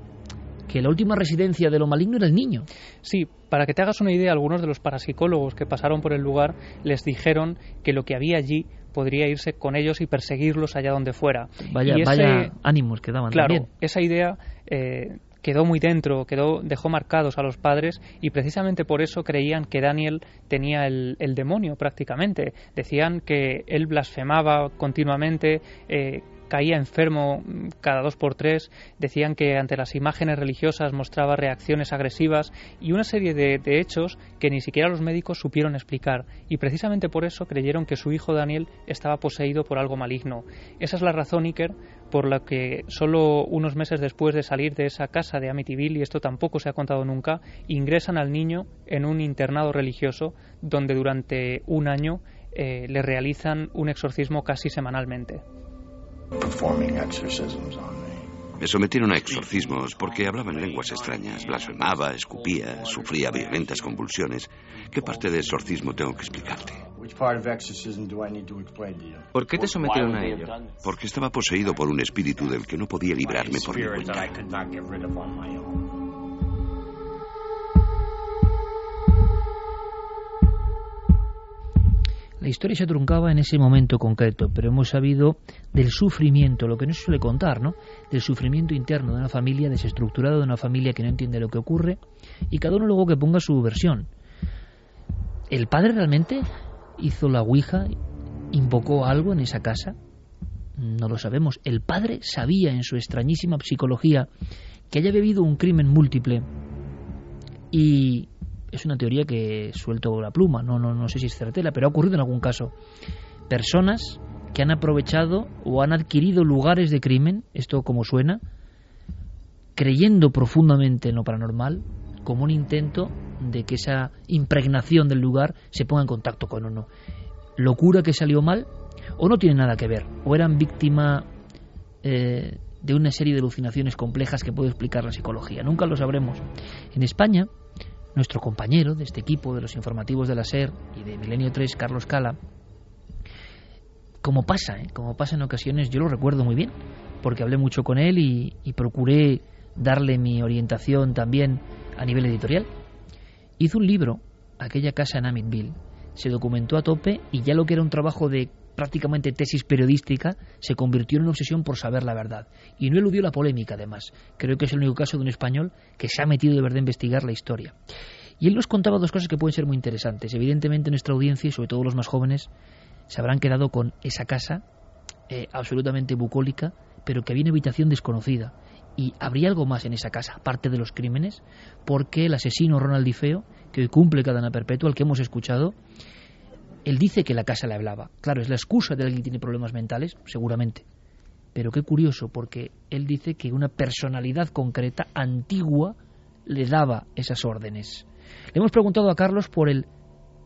que la última residencia de lo maligno era el niño. Sí, para que te hagas una idea, algunos de los parapsicólogos que pasaron por el lugar les dijeron que lo que había allí podría irse con ellos y perseguirlos allá donde fuera. Vaya, vaya ánimos que daban claro, esa idea eh, quedó muy dentro, quedó, dejó marcados a los padres y precisamente por eso creían que Daniel tenía el, demonio prácticamente. Decían que él blasfemaba continuamente, eh, caía enfermo cada dos por tres, decían que ante las imágenes religiosas mostraba reacciones agresivas y una serie de, hechos que ni siquiera los médicos supieron explicar y precisamente por eso creyeron que su hijo Daniel estaba poseído por algo maligno. Esa es la razón, Iker, por la que solo unos meses después de salir de esa casa de Amityville, y esto tampoco se ha contado nunca, ingresan al niño en un internado religioso donde durante un año eh, le realizan un exorcismo casi semanalmente. Me sometieron a exorcismos porque hablaba en lenguas extrañas, blasfemaba, escupía, sufría violentas convulsiones. ¿Qué parte de exorcismo tengo que explicarte? ¿Por qué te sometieron a ello? Porque estaba poseído por un espíritu del que no podía librarme por mi cuenta. La historia se truncaba en ese momento concreto, pero hemos sabido del sufrimiento, lo que no se suele contar, ¿no? Del sufrimiento interno de una familia desestructurada, de una familia que no entiende lo que ocurre, y cada uno luego que ponga su versión. ¿El padre realmente hizo la Ouija, invocó algo en esa casa? No lo sabemos. El padre sabía en su extrañísima psicología que haya bebido un crimen múltiple y es una teoría que suelto la pluma, no, no, no sé si es certera, pero ha ocurrido en algún caso. Personas que han aprovechado o han adquirido lugares de crimen, esto como suena, creyendo profundamente en lo paranormal, como un intento de que esa impregnación del lugar se ponga en contacto con uno. Locura que salió mal o no tiene nada que ver, o eran víctima eh, de una serie de alucinaciones complejas que puede explicar la psicología. Nunca lo sabremos. En España, nuestro compañero de este equipo de los informativos de la SER y de Milenio 3, Carlos Cala, como pasa, ¿eh? como pasa en ocasiones, yo lo recuerdo muy bien, porque hablé mucho con él y, y procuré darle mi orientación también a nivel editorial. Hizo un libro, aquella casa en Amitville, se documentó a tope y ya lo que era un trabajo de prácticamente tesis periodística se convirtió en una obsesión por saber la verdad. Y no eludió la polémica, además. Creo que es el único caso de un español que se ha metido de verdad a investigar la historia. Y él nos contaba dos cosas que pueden ser muy interesantes. Evidentemente nuestra audiencia y sobre todo los más jóvenes se habrán quedado con esa casa eh, absolutamente bucólica, pero que había una habitación desconocida. Y habría algo más en esa casa, aparte de los crímenes, porque el asesino Ronald Difeo, que hoy cumple cadena perpetua, al que hemos escuchado, él dice que la casa le hablaba. Claro, es la excusa de alguien que tiene problemas mentales, seguramente. Pero qué curioso, porque él dice que una personalidad concreta, antigua, le daba esas órdenes. Le hemos preguntado a Carlos por el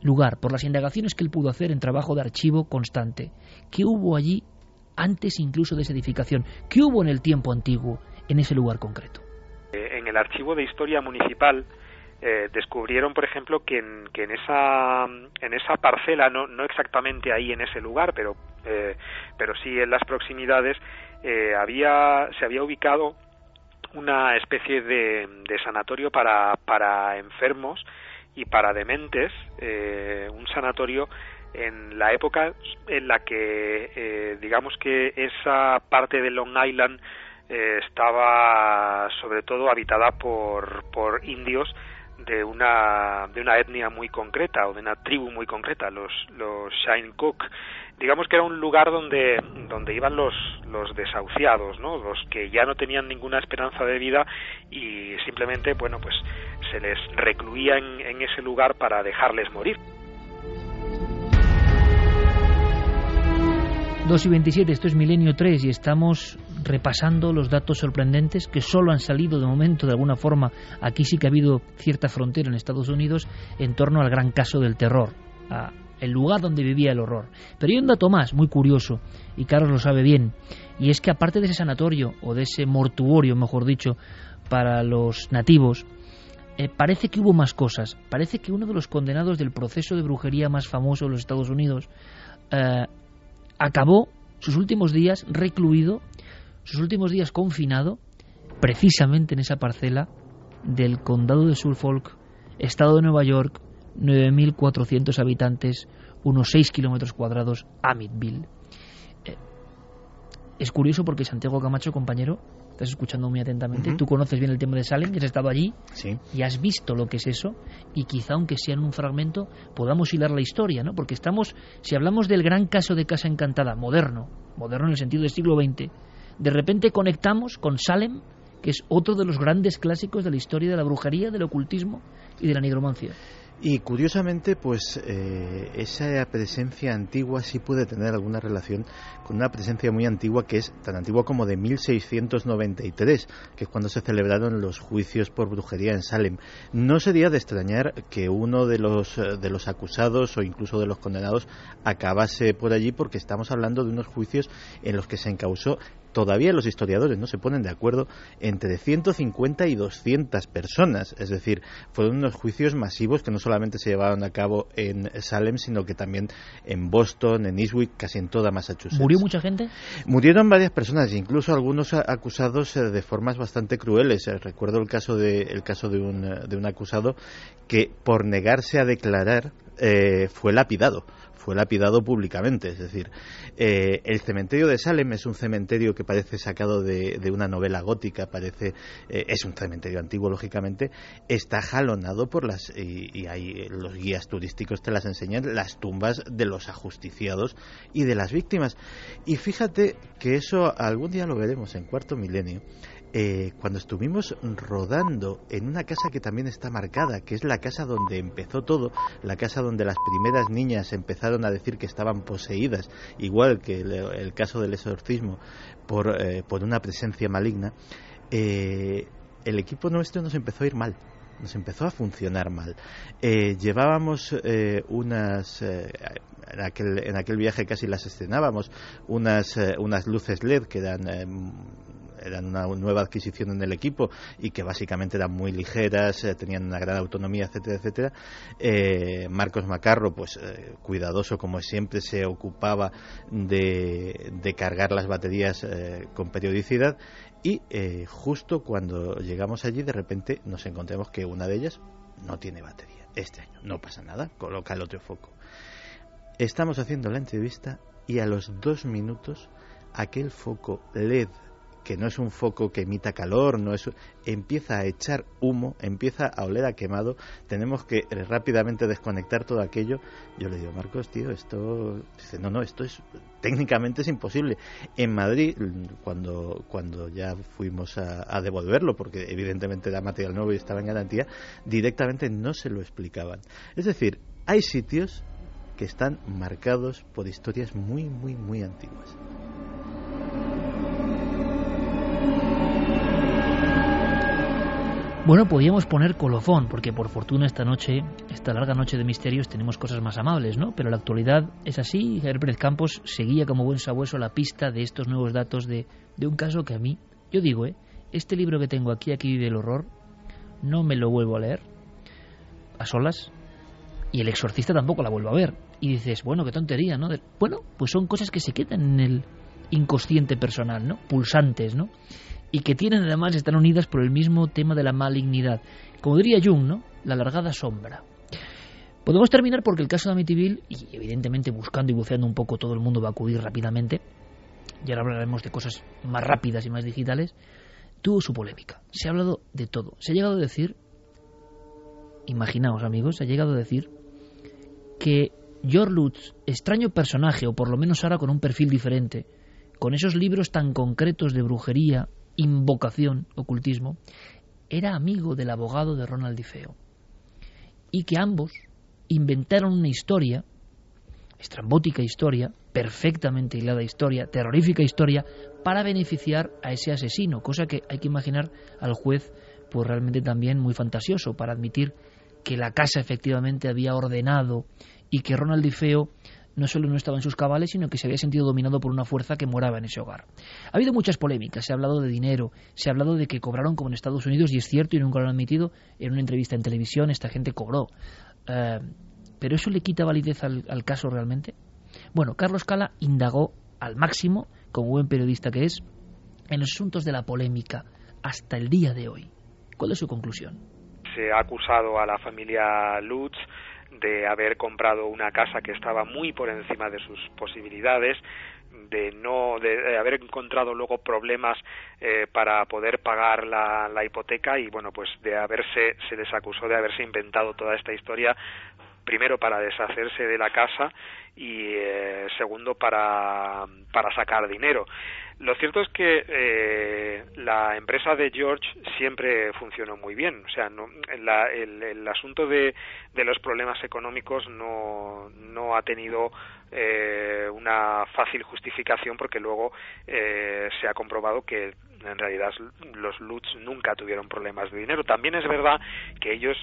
lugar, por las indagaciones que él pudo hacer en trabajo de archivo constante. ¿Qué hubo allí antes incluso de esa edificación? ¿Qué hubo en el tiempo antiguo en ese lugar concreto? En el archivo de historia municipal eh, descubrieron, por ejemplo, que en, que en esa en esa parcela, no, no exactamente ahí en ese lugar, pero eh, pero sí en las proximidades, eh, había se había ubicado una especie de, de sanatorio para para enfermos y para dementes, eh, un sanatorio en la época en la que eh, digamos que esa parte de Long Island estaba sobre todo habitada por, por indios de una, de una etnia muy concreta o de una tribu muy concreta, los, los Shine Cook. Digamos que era un lugar donde, donde iban los, los desahuciados, ¿no? los que ya no tenían ninguna esperanza de vida y simplemente, bueno, pues se les recluía en, en ese lugar para dejarles morir. 2 y 27, esto es Milenio 3 y estamos repasando los datos sorprendentes que solo han salido de momento de alguna forma. Aquí sí que ha habido cierta frontera en Estados Unidos en torno al gran caso del terror, el lugar donde vivía el horror. Pero hay un dato más, muy curioso, y Carlos lo sabe bien, y es que aparte de ese sanatorio, o de ese mortuorio, mejor dicho, para los nativos, eh, parece que hubo más cosas. Parece que uno de los condenados del proceso de brujería más famoso de los Estados Unidos eh, acabó sus últimos días recluido, sus últimos días confinado, precisamente en esa parcela del condado de Suffolk, estado de Nueva York, 9.400 habitantes, unos 6 kilómetros cuadrados, Amityville. Eh, es curioso porque Santiago Camacho, compañero, estás escuchando muy atentamente, tú conoces bien el tema de Salem, que has estado allí y has visto lo que es eso y quizá aunque sea en un fragmento podamos hilar la historia, ¿no? Porque estamos, si hablamos del gran caso de Casa Encantada, moderno, moderno en el sentido del siglo XX, de repente conectamos con Salem, que es otro de los grandes clásicos de la historia de la brujería, del ocultismo y de la nigromancia. Y curiosamente, pues eh, esa presencia antigua sí puede tener alguna relación con una presencia muy antigua que es tan antigua como de 1693, que es cuando se celebraron los juicios por brujería en Salem. No sería de extrañar que uno de los, eh, de los acusados o incluso de los condenados acabase por allí porque estamos hablando de unos juicios en los que se encausó todavía los historiadores no se ponen de acuerdo entre 150 y 200 personas. Es decir, fueron unos juicios masivos que no solamente se llevaron a cabo en Salem, sino que también en Boston, en Eastwick, casi en toda Massachusetts. ¿Murió mucha gente? Murieron varias personas, incluso algunos acusados eh, de formas bastante crueles. Eh, recuerdo el caso de, el caso de un, de un acusado que por negarse a declarar eh, fue lapidado fue lapidado públicamente. Es decir, eh, el cementerio de Salem es un cementerio que parece sacado de, una novela gótica, parece eh, es un cementerio antiguo, lógicamente, está jalonado por las y, y hay los guías turísticos te las enseñan las tumbas de los ajusticiados y de las víctimas. Y fíjate que eso algún día lo veremos en cuarto milenio eh, cuando estuvimos rodando en una casa que también está marcada, que es la casa donde empezó todo, la casa donde las primeras niñas empezaron a decir que estaban poseídas, igual que el, caso del exorcismo, por, eh, por una presencia maligna, eh, el equipo nuestro nos empezó a ir mal nos empezó a funcionar mal. llevábamos unas, en, aquel, en aquel viaje casi las estrenábamos, unas, unas luces LED que dan eran una nueva adquisición en el equipo y que básicamente eran muy ligeras, eh, tenían una gran autonomía, etcétera, etcétera. Eh, Marcos Macarro, pues eh, cuidadoso como siempre, se ocupaba de, de cargar las baterías con periodicidad y justo cuando llegamos allí de repente nos encontramos que una de ellas no tiene batería este año. No pasa nada, coloca el otro foco. Estamos haciendo la entrevista y a los dos minutos aquel foco LED que no es un foco que emita calor, no es empieza a echar humo, empieza a oler a quemado, tenemos que rápidamente desconectar todo aquello. Yo le digo, Marcos, tío, esto dice, no, no, esto es técnicamente es imposible. En Madrid, cuando cuando ya fuimos a, a devolverlo, porque evidentemente era material nuevo y estaba en garantía, directamente no se lo explicaban. Es decir, hay sitios que están marcados por historias muy, muy, muy antiguas. Bueno, podíamos poner colofón, porque por fortuna esta noche, esta larga noche de misterios, tenemos cosas más amables, ¿no? Pero la actualidad es así. Herbert Campos seguía como buen sabueso la pista de estos nuevos datos de, de un caso que a mí, yo digo, ¿eh? Este libro que tengo aquí, aquí vive el horror, no me lo vuelvo a leer a solas y el exorcista tampoco la vuelvo a ver. Y dices, bueno, qué tontería, ¿no? bueno, pues son cosas que se quedan en el inconsciente personal, ¿no? Pulsantes, ¿no? Y que tienen además, están unidas por el mismo tema de la malignidad. Como diría Jung, ¿no? La alargada sombra. Podemos terminar porque el caso de Amityville, y evidentemente buscando y buceando un poco todo el mundo va a acudir rápidamente, y ahora hablaremos de cosas más rápidas y más digitales, tuvo su polémica. Se ha hablado de todo. Se ha llegado a decir, imaginaos amigos, se ha llegado a decir que George Lutz, extraño personaje, o por lo menos ahora con un perfil diferente, con esos libros tan concretos de brujería invocación, ocultismo, era amigo del abogado de Ronald Difeo. Y que ambos inventaron una historia, estrambótica historia, perfectamente hilada historia, terrorífica historia, para beneficiar a ese asesino, cosa que hay que imaginar al juez pues realmente también muy fantasioso para admitir que la casa efectivamente había ordenado y que Ronald Difeo no solo no estaba en sus cabales, sino que se había sentido dominado por una fuerza que moraba en ese hogar. Ha habido muchas polémicas, se ha hablado de dinero, se ha hablado de que cobraron como en Estados Unidos, y es cierto, y nunca lo han admitido, en una entrevista en televisión esta gente cobró. Eh, ¿Pero eso le quita validez al, caso realmente? Bueno, Carlos Cala indagó al máximo, como buen periodista que es, en los asuntos de la polémica hasta el día de hoy. ¿Cuál es su conclusión? Se ha acusado a la familia Lutz de haber comprado una casa que estaba muy por encima de sus posibilidades de no de, haber encontrado luego problemas eh, para poder pagar la, la, hipoteca y bueno pues de haberse se les acusó de haberse inventado toda esta historia primero para deshacerse de la casa y eh, segundo para para sacar dinero lo cierto es que eh, la empresa de George siempre funcionó muy bien. O sea, no, el, el, asunto de, de, los problemas económicos no, no ha tenido eh, una fácil justificación porque luego eh, se ha comprobado que en realidad los Lutz nunca tuvieron problemas de dinero. También es verdad que ellos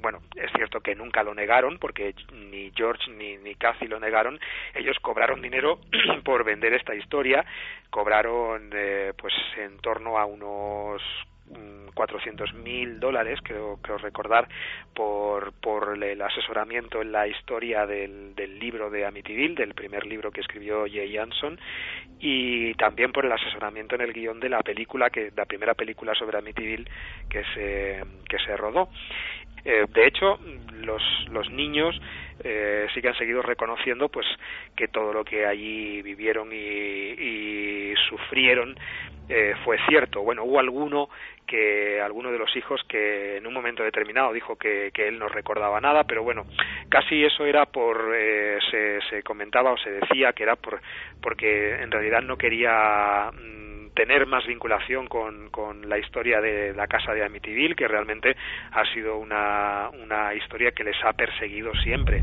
bueno, es cierto que nunca lo negaron, porque ni George ni, ni Cathy lo negaron, ellos cobraron dinero *clears throat* por vender esta historia, cobraron eh, pues en torno a unos 400 mil dólares, creo, creo recordar, por, por el asesoramiento en la historia del, del libro de Amityville, del primer libro que escribió Jay Jansson, y también por el asesoramiento en el guion de la película, que la primera película sobre Amityville que se, que se rodó. Eh, de hecho, los, los niños eh, sí que han seguido reconociendo pues que todo lo que allí vivieron y sufrieron eh, fue cierto. Bueno, hubo alguno que alguno de los hijos que en un momento determinado dijo que, él no recordaba nada, pero bueno, casi eso era por eh, se, se comentaba o se decía que era por porque en realidad no quería mm, tener más vinculación con, con la historia de la casa de Amityville, que realmente ha sido una, una historia que les ha perseguido siempre.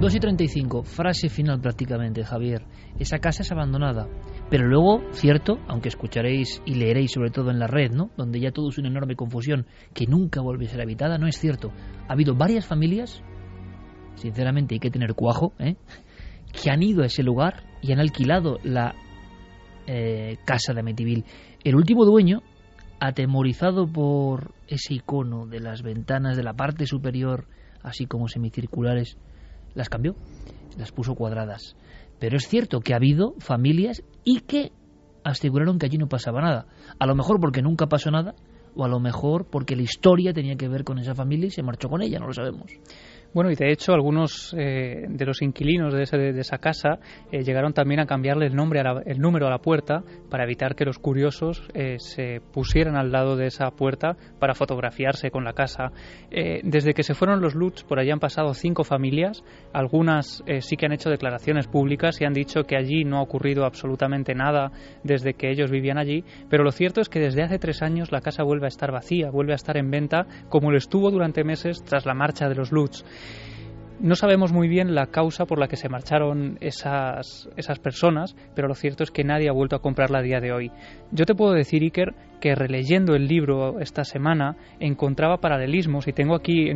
2 y 35, frase final prácticamente, Javier. Esa casa es abandonada. Pero luego, cierto, aunque escucharéis y leeréis sobre todo en la red, ¿no? Donde ya todo es una enorme confusión, que nunca vuelve a ser habitada, no es cierto. Ha habido varias familias, sinceramente hay que tener cuajo, ¿eh? que han ido a ese lugar y han alquilado la eh, casa de Amityville. El último dueño, atemorizado por ese icono de las ventanas de la parte superior, así como semicirculares, las cambió, las puso cuadradas. Pero es cierto que ha habido familias y que aseguraron que allí no pasaba nada. A lo mejor porque nunca pasó nada, o a lo mejor porque la historia tenía que ver con esa familia y se marchó con ella, no lo sabemos. Bueno, y de hecho algunos eh, de los inquilinos de, ese, de esa casa eh, llegaron también a cambiarle el, nombre a la, el número a la puerta para evitar que los curiosos eh, se pusieran al lado de esa puerta para fotografiarse con la casa. Desde que se fueron los Lutz, por allí han pasado cinco familias. Algunas sí que han hecho declaraciones públicas y han dicho que allí no ha ocurrido absolutamente nada desde que ellos vivían allí. Pero lo cierto es que desde hace tres años la casa vuelve a estar vacía, vuelve a estar en venta como lo estuvo durante meses tras la marcha de los Lutz. No sabemos muy bien la causa por la que se marcharon esas, esas personas, pero lo cierto es que nadie ha vuelto a comprarla a día de hoy. Yo te puedo decir, Iker, que releyendo el libro esta semana encontraba paralelismos y tengo aquí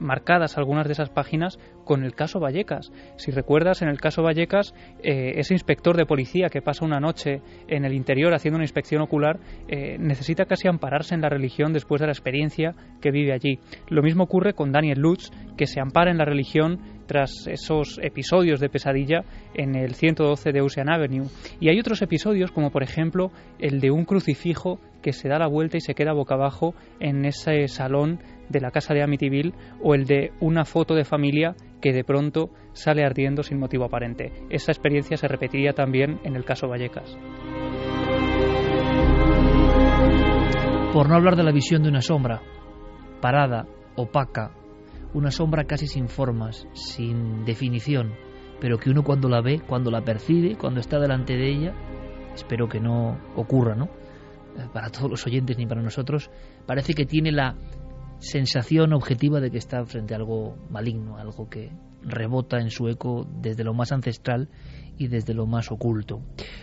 marcadas algunas de esas páginas con el caso Vallecas. Si recuerdas, en el caso Vallecas, eh, ese inspector de policía que pasa una noche en el interior haciendo una inspección ocular eh, necesita casi ampararse en la religión después de la experiencia que vive allí. Lo mismo ocurre con Daniel Lutz, que se ampara en la religión tras esos episodios de pesadilla en el 112 de Ocean Avenue. Y hay otros episodios, como por ejemplo el de un crucifijo que se da la vuelta y se queda boca abajo en ese salón de la casa de Amityville, o el de una foto de familia que de pronto sale ardiendo sin motivo aparente. Esa experiencia se repetiría también en el caso Vallecas. Por no hablar de la visión de una sombra, parada, opaca, una sombra casi sin formas, sin definición, pero que uno cuando la ve, cuando la percibe, cuando está delante de ella, espero que no ocurra, ¿no? Eh, para todos los oyentes ni para nosotros, parece que tiene la sensación objetiva de que está frente a algo maligno, algo que rebota en su eco desde lo más ancestral y desde lo más oculto.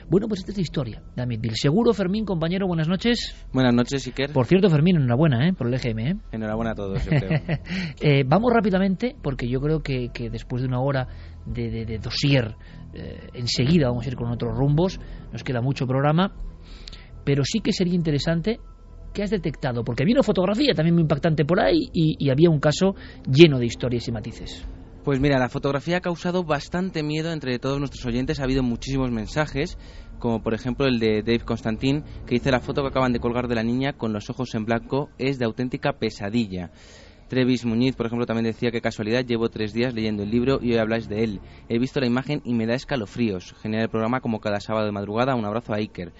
Bueno, pues esta es la historia de Amityville. Seguro, Fermín, compañero, buenas noches. Buenas noches, Iker. Por cierto, Fermín, enhorabuena ¿eh? por el EGM. ¿eh? Enhorabuena a todos, yo creo. *laughs* eh, vamos rápidamente, porque yo creo que, que después de una hora de, de, de dossier, eh, enseguida vamos a ir con otros rumbos, nos queda mucho programa, pero sí que sería interesante que has detectado, porque había una fotografía también muy impactante por ahí y, y había un caso lleno de historias y matices. Pues mira, la fotografía ha causado bastante miedo entre todos nuestros oyentes. Ha habido muchísimos mensajes, como por ejemplo el de Dave Constantin, que dice la foto que acaban de colgar de la niña con los ojos en blanco es de auténtica pesadilla. Trevis Muñiz, por ejemplo, también decía que casualidad, llevo tres días leyendo el libro y hoy habláis de él. He visto la imagen y me da escalofríos. Genial el programa como cada sábado de madrugada. Un abrazo a Iker.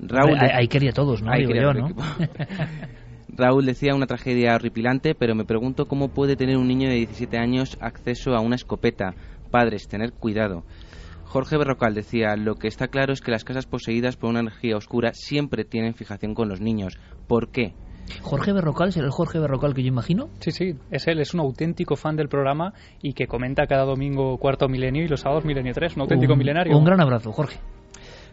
Raúl, ahí quería todos, ¿no? *laughs* Raúl decía una tragedia horripilante, pero me pregunto cómo puede tener un niño de 17 años acceso a una escopeta. Padres, tener cuidado. Jorge Berrocal decía, lo que está claro es que las casas poseídas por una energía oscura siempre tienen fijación con los niños. ¿Por qué? Jorge Berrocal, ¿será el Jorge Berrocal que yo imagino? Sí, sí, es él, es un auténtico fan del programa y que comenta cada domingo cuarto milenio y los sábados milenio 3, un auténtico un, milenario. Un gran abrazo, Jorge.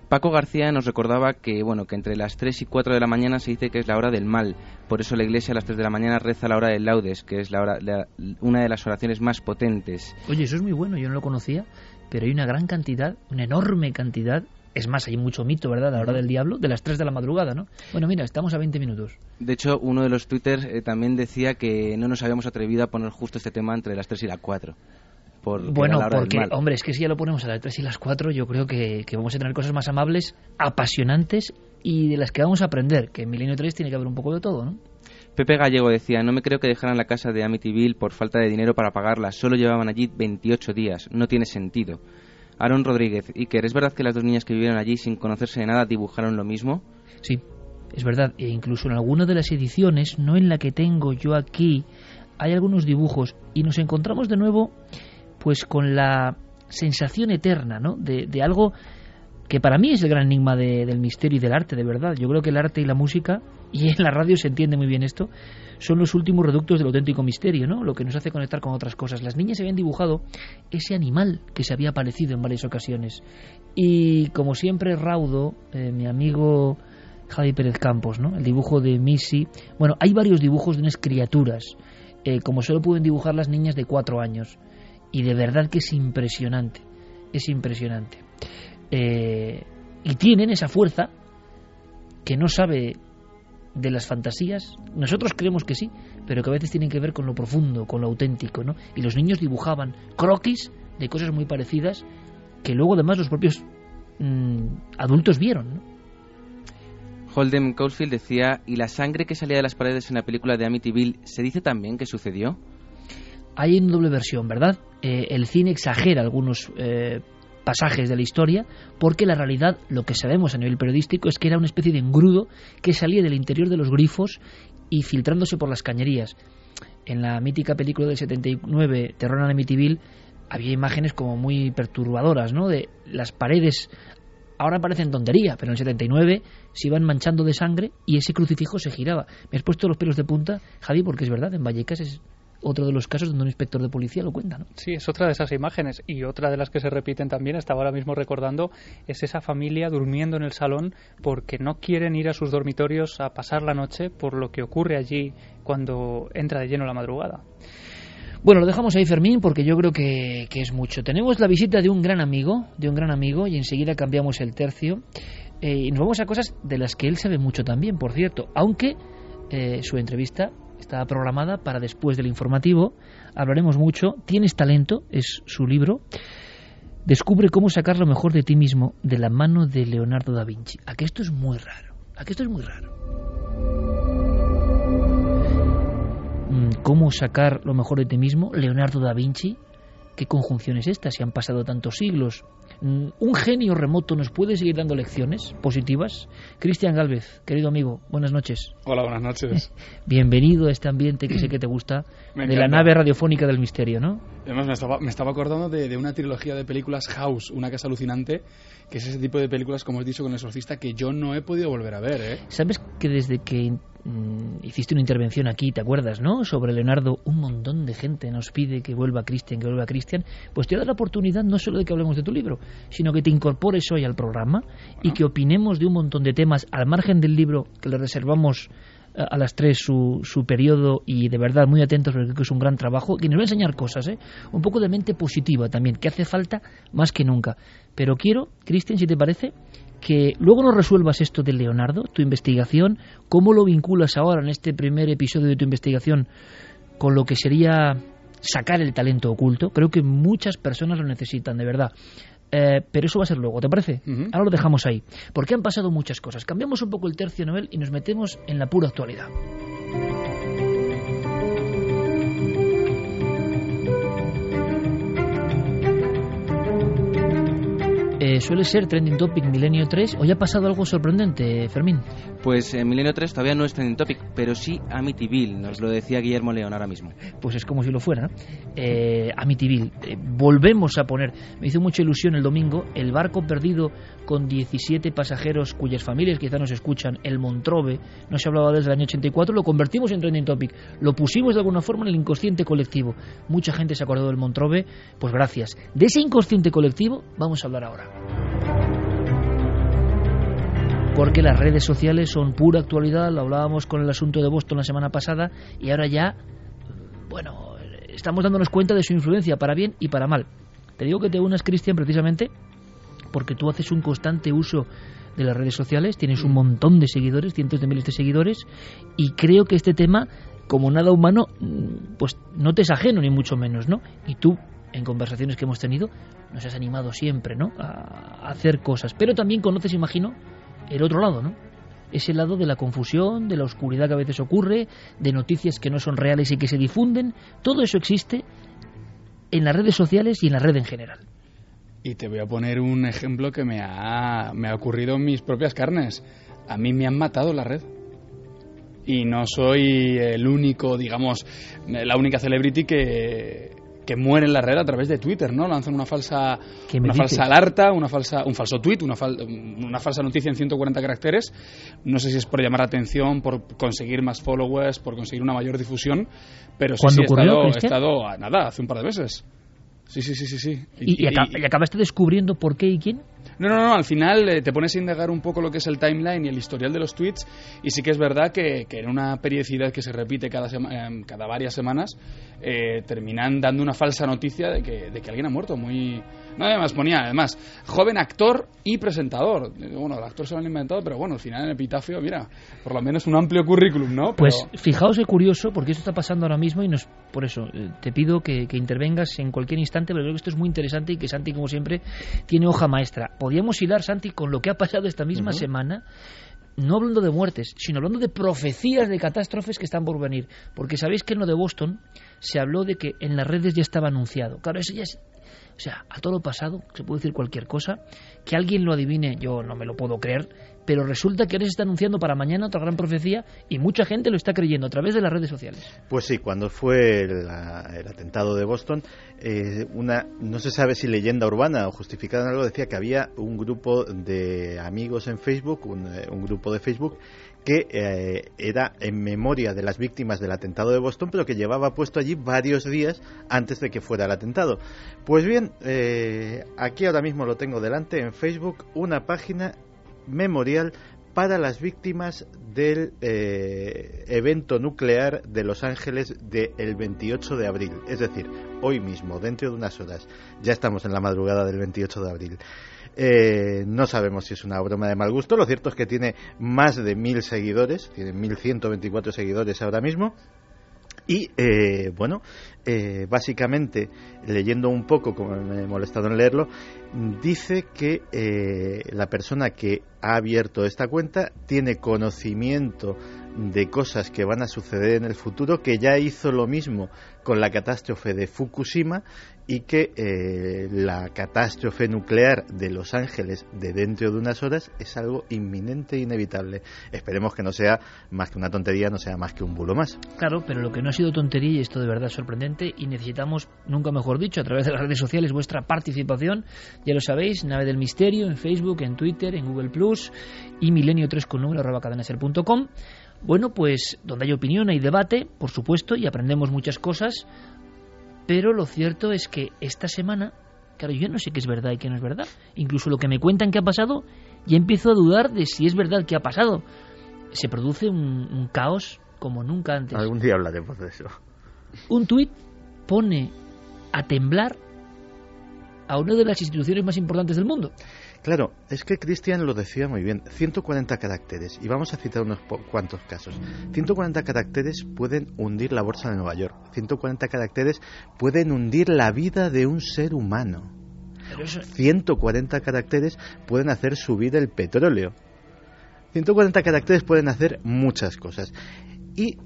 Paco García nos recordaba que bueno que entre las 3 y 4 de la mañana se dice que es la hora del mal. Por eso la iglesia a las 3 de la mañana reza la hora del laudes, que es la hora, la, una de las oraciones más potentes. Oye, eso es muy bueno, yo no lo conocía, pero hay una gran cantidad, una enorme cantidad Es más, hay mucho mito, ¿verdad? A la hora del diablo, de las 3 de la madrugada, ¿no? Bueno, mira, estamos a 20 minutos. De hecho, uno de los twitters eh, también decía que no nos habíamos atrevido a poner justo este tema entre las 3 y las 4. Por, bueno, porque, hombre, es que si ya lo ponemos a las 3 y las 4, yo creo que, que vamos a tener cosas más amables, apasionantes y de las que vamos a aprender, que en Milenio 3 tiene que haber un poco de todo, ¿no? Pepe Gallego decía, no me creo que dejaran la casa de Amityville por falta de dinero para pagarla, solo llevaban allí 28 días, no tiene sentido. Aaron Rodríguez, Iker, ¿es verdad que las dos niñas que vivieron allí sin conocerse de nada dibujaron lo mismo? Sí, es verdad, e incluso en alguna de las ediciones, no en la que tengo yo aquí, hay algunos dibujos y nos encontramos de nuevo pues con la sensación eterna, ¿no? De, algo que para mí es el gran enigma del misterio y del arte, de verdad. Yo creo que el arte y la música, y en la radio se entiende muy bien esto, son los últimos reductos del auténtico misterio, ¿no? Lo que nos hace conectar con otras cosas. Las niñas habían dibujado ese animal que se había aparecido en varias ocasiones. Y como siempre, Raudo, eh, mi amigo Javi Pérez Campos, ¿no? El dibujo de Missy. Bueno, hay varios dibujos de unas criaturas, eh, como solo pueden dibujar las niñas de cuatro años. Y de verdad que es impresionante. Es impresionante. Eh, y tienen esa fuerza que no sabe de las fantasías. Nosotros creemos que sí, pero que a veces tienen que ver con lo profundo, con lo auténtico, ¿no? Y los niños dibujaban croquis de cosas muy parecidas que luego además los propios mm, adultos vieron, ¿no? Holden Caulfield decía, ¿y la sangre que salía de las paredes en la película de Amityville se dice también que sucedió? Hay una doble versión, ¿verdad? Eh, el cine exagera algunos eh, pasajes de la historia, porque la realidad, lo que sabemos a nivel periodístico, es que era una especie de engrudo que salía del interior de los grifos y filtrándose por las cañerías. En la mítica película del 79, Terror en Amityville, había imágenes como muy perturbadoras, ¿no? De las paredes ahora parecen tontería, pero en el 79 se iban manchando de sangre y ese crucifijo se giraba. Me has puesto los pelos de punta, Javi, porque es verdad, en Vallecas es otro de los casos donde un inspector de policía lo cuenta, ¿no? Sí, es otra de esas imágenes. Y otra de las que se repiten también, estaba ahora mismo recordando, es esa familia durmiendo en el salón porque no quieren ir a sus dormitorios a pasar la noche por lo que ocurre allí cuando entra de lleno la madrugada. Bueno, lo dejamos ahí, Fermín, porque yo creo que, es mucho. Tenemos la visita de un gran amigo, de un gran amigo, y enseguida cambiamos el tercio. Eh, y nos vamos a cosas de las que él sabe mucho también, por cierto, aunque eh, su entrevista Está programada para después del informativo. Hablaremos mucho. Tienes talento, es su libro. Descubre cómo sacar lo mejor de ti mismo de la mano de Leonardo da Vinci. A que esto es muy raro. A que esto es muy raro. Mm, ¿Cómo sacar lo mejor de ti mismo? Leonardo da Vinci. ¿Qué conjunción es esta? Si han pasado tantos siglos. Mm, ¿Un genio remoto nos puede seguir dando lecciones positivas? Cristian Galvez, querido amigo, buenas noches. Hola, buenas noches. *laughs* Bienvenido a este ambiente que sé que te gusta, de la nave radiofónica del misterio, ¿no? Además, me estaba, me estaba acordando de, de, una trilogía de películas House, una casa alucinante, que es ese tipo de películas, como has dicho, con el exorcista, que yo no he podido volver a ver, ¿eh? ¿Sabes que desde que Mm, hiciste una intervención aquí, ¿te acuerdas, no? Sobre Leonardo, un montón de gente nos pide que vuelva Cristian, que vuelva Cristian. Pues te da la oportunidad no solo de que hablemos de tu libro, sino que te incorpores hoy al programa y que opinemos de un montón de temas al margen del libro que le reservamos a las tres su, su periodo y de verdad muy atentos porque creo que es un gran trabajo que nos va a enseñar cosas, ¿eh? un poco de mente positiva también, que hace falta más que nunca. Pero quiero, Cristian, si te parece, que luego nos resuelvas esto de Leonardo, tu investigación, cómo lo vinculas ahora en este primer episodio de tu investigación con lo que sería sacar el talento oculto. Creo que muchas personas lo necesitan, de verdad. Eh, pero eso va a ser luego, ¿te parece? Ahora lo dejamos ahí. Porque han pasado muchas cosas. Cambiamos un poco el tercio Nobel y nos metemos en la pura actualidad. Eh, suele ser Trending Topic Milenio 3. ¿Hoy ha pasado algo sorprendente, Fermín? Pues en Milenio 3 todavía no es Trending Topic, pero sí Amityville, nos lo decía Guillermo León ahora mismo. Pues es como si lo fuera. Eh, Amityville, eh, volvemos a poner, me hizo mucha ilusión el domingo, el barco perdido con 17 pasajeros cuyas familias quizá nos escuchan, el Montrove, no se hablaba desde el año 84, lo convertimos en Trending Topic, lo pusimos de alguna forma en el inconsciente colectivo. Mucha gente se acordó del Montrove, pues gracias. De ese inconsciente colectivo vamos a hablar ahora porque las redes sociales son pura actualidad, lo hablábamos con el asunto de Boston la semana pasada y ahora ya, bueno, estamos dándonos cuenta de su influencia para bien y para mal. Te digo que te unas, Cristian, precisamente porque tú haces un constante uso de las redes sociales, tienes un montón de seguidores, cientos de miles de seguidores, y creo que este tema, como nada humano, mm, pues no te es ajeno, ni mucho menos, ¿no? Y tú, en conversaciones que hemos tenido, nos has animado siempre, ¿no? A hacer cosas. Pero también conoces, imagino, el otro lado, ¿no? Ese lado de la confusión, de la oscuridad que a veces ocurre, de noticias que no son reales y que se difunden. Todo eso existe en las redes sociales y en la red en general. Y te voy a poner un ejemplo que me ha, me ha ocurrido en mis propias carnes. A mí me han matado la red. Y no soy el único, digamos, la única celebrity que, que muere en la red a través de Twitter, ¿no? Lanzan una falsa, una falsa alerta, una falsa, un falso tweet, una, una falsa noticia en 140 caracteres. No sé si es por llamar la atención, por conseguir más followers, por conseguir una mayor difusión, pero sí, sí he, estado, he estado a nada, hace un par de meses. Sí, sí, sí, sí. sí. ¿Y, y, acabaste descubriendo por qué y quién? No, no, no, al final eh, te pones a indagar un poco lo que es el timeline y el historial de los tweets y sí que es verdad que, que en una periodicidad que se repite cada, eh, cada varias semanas eh, terminan dando una falsa noticia de que, de que alguien ha muerto. Muy, no, además ponía, además, joven actor y presentador. Bueno, el actor se lo han inventado, pero bueno, al final en el epitafio, mira, por lo menos un amplio currículum, ¿no? Pues fijaos qué curioso, porque esto está pasando ahora mismo y nos, por eso eh, te pido que, intervengas en cualquier instante, pero creo que esto es muy interesante y que Santi, como siempre, tiene hoja maestra. Podríamos hilar, Santi, con lo que ha pasado esta misma semana no hablando de muertes, sino hablando de profecías de catástrofes que están por venir. Porque sabéis que en lo de Boston se habló de que en las redes ya estaba anunciado. Claro, eso ya es o sea, a todo pasado, se puede decir cualquier cosa, que alguien lo adivine, yo no me lo puedo creer, pero resulta que ahora se está anunciando para mañana otra gran profecía y mucha gente lo está creyendo a través de las redes sociales. Pues sí, cuando fue el, atentado de Boston, eh, una no se sabe si leyenda urbana o justificada en algo decía que había un grupo de amigos en Facebook, un, eh, un grupo de Facebook que eh, era en memoria de las víctimas del atentado de Boston, pero que llevaba puesto allí varios días antes de que fuera el atentado. Pues bien, eh, aquí ahora mismo lo tengo delante en Facebook, una página memorial para las víctimas del eh, evento nuclear de Los Ángeles del 28 de abril, es decir, hoy mismo, dentro de unas horas. Ya estamos en la madrugada del 28 de abril. Eh, no sabemos si es una broma de mal gusto. Lo cierto es que tiene más de mil seguidores, tiene 1124 seguidores ahora mismo. Y eh, bueno, eh, básicamente, leyendo un poco, como me he molestado en leerlo, dice que la persona que ha abierto esta cuenta tiene conocimiento de cosas que van a suceder en el futuro, que ya hizo lo mismo con la catástrofe de Fukushima y que eh, la catástrofe nuclear de Los Ángeles de dentro de unas horas es algo inminente e inevitable. Esperemos que no sea más que una tontería, no sea más que un bulo más. Claro, pero lo que no ha sido tontería y esto de verdad es sorprendente y necesitamos, nunca mejor dicho, a través de las redes sociales vuestra participación. Ya lo sabéis, Nave del Misterio en Facebook, en Twitter, en Google Plus y milenio3 con número arroba cadenaser.com. Bueno, pues donde hay opinión hay debate, por supuesto, y aprendemos muchas cosas, pero lo cierto es que esta semana, claro, yo no sé qué es verdad y qué no es verdad. Incluso lo que me cuentan que ha pasado, ya empiezo a dudar de si es verdad que ha pasado. Se produce un, caos como nunca antes. Algún día hablaremos de eso. Un tuit pone a temblar a una de las instituciones más importantes del mundo. Claro, es que Cristian lo decía muy bien, 140 caracteres, y vamos a citar unos cuantos casos. 140 caracteres pueden hundir la bolsa de Nueva York, 140 caracteres pueden hundir la vida de un ser humano. 140 caracteres pueden hacer subir el petróleo. 140 caracteres pueden hacer muchas cosas. Y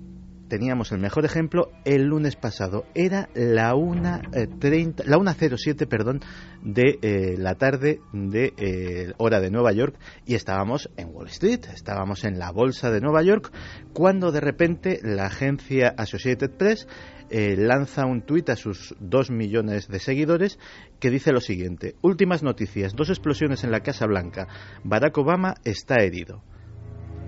teníamos el mejor ejemplo el lunes pasado. Era la 1.30, eh, la 1.07, perdón, de eh, la tarde de eh, hora de Nueva York y estábamos en Wall Street, estábamos en la bolsa de Nueva York cuando de repente la agencia Associated Press lanza un tuit a sus dos millones de seguidores que dice lo siguiente: últimas noticias, dos explosiones en la Casa Blanca, Barack Obama está herido